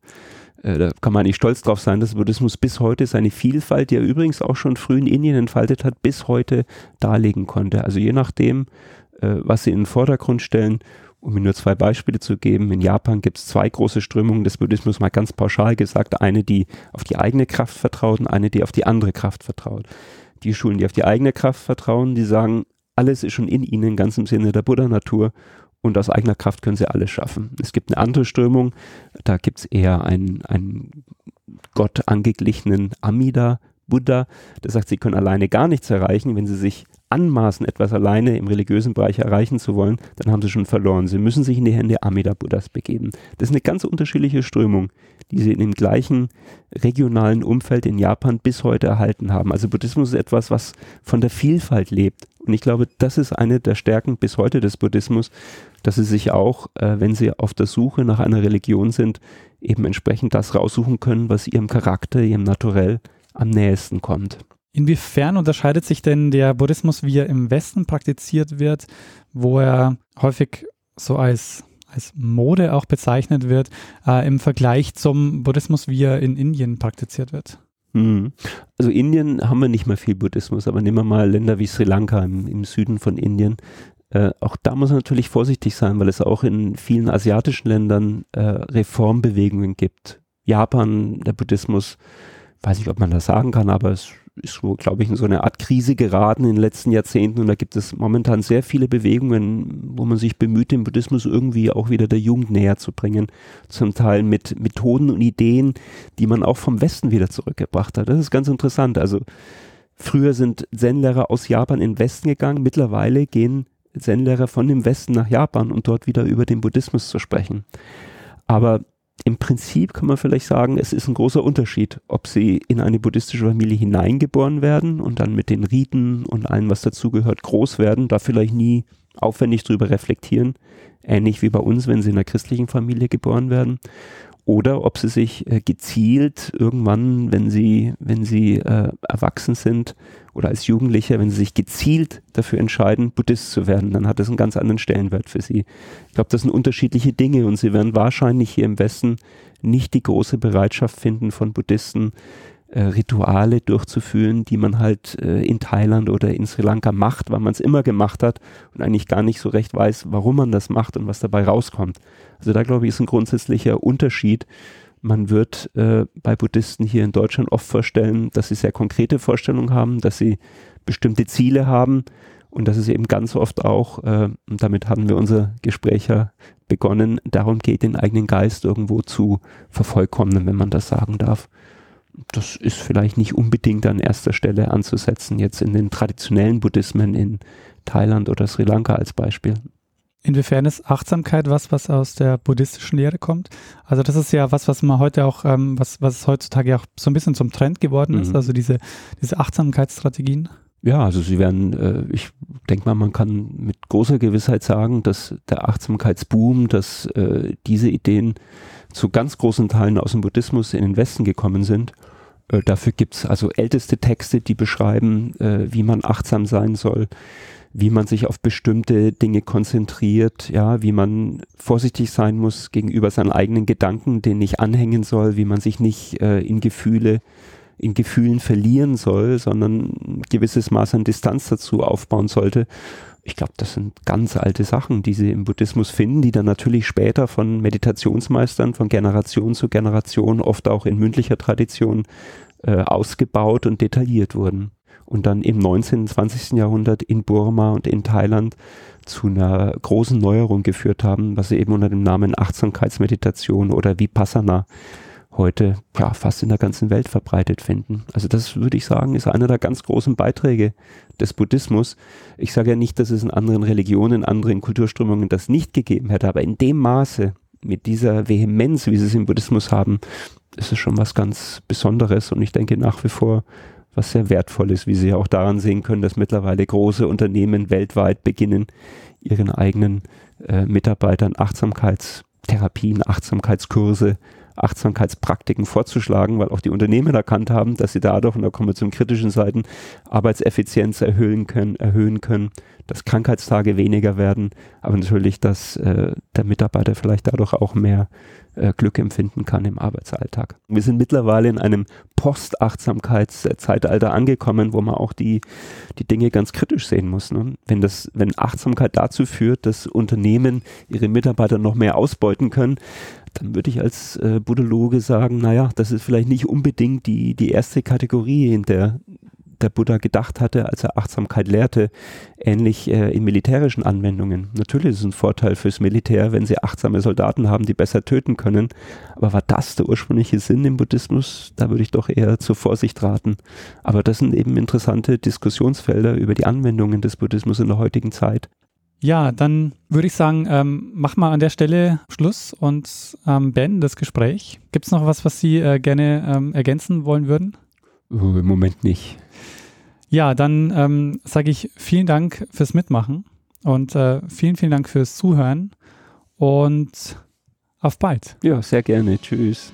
Äh, da kann man nicht stolz drauf sein, dass Buddhismus bis heute seine Vielfalt, die er übrigens auch schon früh in Indien entfaltet hat, bis heute darlegen konnte. Also je nachdem, äh, was sie in den Vordergrund stellen, um mir nur zwei Beispiele zu geben. In Japan gibt es zwei große Strömungen des Buddhismus, mal ganz pauschal gesagt. Eine, die auf die eigene Kraft vertraut und eine, die auf die andere Kraft vertraut. Die Schulen, die auf die eigene Kraft vertrauen, die sagen, alles ist schon in ihnen, ganz im Sinne der Buddha-Natur und aus eigener Kraft können sie alles schaffen. Es gibt eine andere Strömung, da gibt es eher einen, einen Gott angeglichenen Amida, Buddha, der sagt, sie können alleine gar nichts erreichen. Wenn sie sich anmaßen, etwas alleine im religiösen Bereich erreichen zu wollen, dann haben sie schon verloren. Sie müssen sich in die Hände Amida Buddhas begeben. Das ist eine ganz unterschiedliche Strömung, die sie in dem gleichen regionalen Umfeld in Japan bis heute erhalten haben. Also Buddhismus ist etwas, was von der Vielfalt lebt. Und ich glaube, das ist eine der Stärken bis heute des Buddhismus, dass sie sich auch, äh, wenn sie auf der Suche nach einer Religion sind, eben entsprechend das raussuchen können, was ihrem Charakter, ihrem Naturell am nächsten kommt. Inwiefern unterscheidet sich denn der Buddhismus, wie er im Westen praktiziert wird, wo er häufig so als, als Mode auch bezeichnet wird, äh, im Vergleich zum Buddhismus, wie er in Indien praktiziert wird? Hm. Also Indien haben wir nicht mehr viel Buddhismus, aber nehmen wir mal Länder wie Sri Lanka im, im Süden von Indien. Äh, auch da muss man natürlich vorsichtig sein, weil es auch in vielen asiatischen Ländern äh, Reformbewegungen gibt. Japan, der Buddhismus, weiß nicht, ob man das sagen kann, aber es ist glaube ich, in so eine Art Krise geraten in den letzten Jahrzehnten und da gibt es momentan sehr viele Bewegungen, wo man sich bemüht, den Buddhismus irgendwie auch wieder der Jugend näher zu bringen. Zum Teil mit Methoden und Ideen, die man auch vom Westen wieder zurückgebracht hat. Das ist ganz interessant. Also früher sind Zen-Lehrer aus Japan in den Westen gegangen, mittlerweile gehen Zen-Lehrer von dem Westen nach Japan und dort wieder über den Buddhismus zu sprechen. Aber im Prinzip kann man vielleicht sagen, es ist ein großer Unterschied, ob sie in eine buddhistische Familie hineingeboren werden und dann mit den Riten und allem, was dazugehört, groß werden, da vielleicht nie aufwendig drüber reflektieren, ähnlich wie bei uns, wenn sie in einer christlichen Familie geboren werden, oder ob sie sich äh, gezielt irgendwann, wenn sie, wenn sie äh, erwachsen sind oder als Jugendliche, wenn sie sich gezielt dafür entscheiden, Buddhist zu werden, dann hat das einen ganz anderen Stellenwert für sie. Ich glaube, das sind unterschiedliche Dinge und sie werden wahrscheinlich hier im Westen nicht die große Bereitschaft finden von Buddhisten, äh, Rituale durchzuführen, die man halt äh, in Thailand oder in Sri Lanka macht, weil man es immer gemacht hat und eigentlich gar nicht so recht weiß, warum man das macht und was dabei rauskommt. Also da glaube ich ist ein grundsätzlicher Unterschied. Man wird äh, bei Buddhisten hier in Deutschland oft vorstellen, dass sie sehr konkrete Vorstellungen haben, dass sie bestimmte Ziele haben und dass es eben ganz oft auch, äh, und damit haben wir unser Gespräch ja begonnen, darum geht, den eigenen Geist irgendwo zu vervollkommnen, wenn man das sagen darf das ist vielleicht nicht unbedingt an erster Stelle anzusetzen, jetzt in den traditionellen Buddhismen in Thailand oder Sri Lanka als Beispiel. Inwiefern ist Achtsamkeit was, was aus der buddhistischen Lehre kommt? Also das ist ja was, was man heute auch, ähm, was, was heutzutage auch so ein bisschen zum Trend geworden ist, mhm. also diese, diese Achtsamkeitsstrategien. Ja, also sie werden, äh, ich denke mal, man kann mit großer Gewissheit sagen, dass der Achtsamkeitsboom, dass äh, diese Ideen zu ganz großen Teilen aus dem Buddhismus in den Westen gekommen sind. Äh, dafür gibt es also älteste Texte, die beschreiben, äh, wie man achtsam sein soll. wie man sich auf bestimmte Dinge konzentriert, ja, wie man vorsichtig sein muss gegenüber seinen eigenen Gedanken, denen nicht anhängen soll, wie man sich nicht äh, in Gefühle in Gefühlen verlieren soll, sondern ein gewisses Maß an Distanz dazu aufbauen sollte. Ich glaube, das sind ganz alte Sachen, die sie im Buddhismus finden, die dann natürlich später von Meditationsmeistern von Generation zu Generation, oft auch in mündlicher Tradition, äh, ausgebaut und detailliert wurden. Und dann im 19. und 20. Jahrhundert in Burma und in Thailand zu einer großen Neuerung geführt haben, was sie eben unter dem Namen Achtsamkeitsmeditation oder Vipassana heute ja fast in der ganzen Welt verbreitet finden. Also das würde ich sagen, ist einer der ganz großen Beiträge des Buddhismus. Ich sage ja nicht, dass es in anderen Religionen, anderen Kulturströmungen das nicht gegeben hätte, aber in dem Maße, mit dieser Vehemenz, wie sie es im Buddhismus haben, ist es schon was ganz Besonderes und ich denke nach wie vor was sehr wertvoll ist, wie Sie ja auch daran sehen können, dass mittlerweile große Unternehmen weltweit beginnen, ihren eigenen äh, Mitarbeitern Achtsamkeitstherapien, Achtsamkeitskurse Achtsamkeitspraktiken vorzuschlagen, weil auch die Unternehmen erkannt haben, dass sie dadurch, und da kommen wir zum kritischen Seiten, Arbeitseffizienz erhöhen können, erhöhen können, dass Krankheitstage weniger werden, aber natürlich, dass äh, der Mitarbeiter vielleicht dadurch auch mehr äh, Glück empfinden kann im Arbeitsalltag. Wir sind mittlerweile in einem Post-Achtsamkeitszeitalter angekommen, wo man auch die, die Dinge ganz kritisch sehen muss. Ne? Wenn, das, wenn Achtsamkeit dazu führt, dass Unternehmen ihre Mitarbeiter noch mehr ausbeuten können, dann würde ich als äh, Buddhologe sagen, naja, das ist vielleicht nicht unbedingt die, die erste Kategorie, in der der Buddha gedacht hatte, als er Achtsamkeit lehrte, ähnlich äh, in militärischen Anwendungen. Natürlich ist es ein Vorteil fürs Militär, wenn sie achtsame Soldaten haben, die besser töten können. Aber war das der ursprüngliche Sinn im Buddhismus? Da würde ich doch eher zur Vorsicht raten. Aber das sind eben interessante Diskussionsfelder über die Anwendungen des Buddhismus in der heutigen Zeit. Ja, dann würde ich sagen, ähm, mach mal an der Stelle Schluss und ähm, beenden das Gespräch. Gibt es noch was, was Sie äh, gerne ähm, ergänzen wollen würden? Uh, Im Moment nicht. Ja, dann ähm, sage ich vielen Dank fürs Mitmachen und äh, vielen, vielen Dank fürs Zuhören und auf bald. Ja, sehr gerne. Tschüss.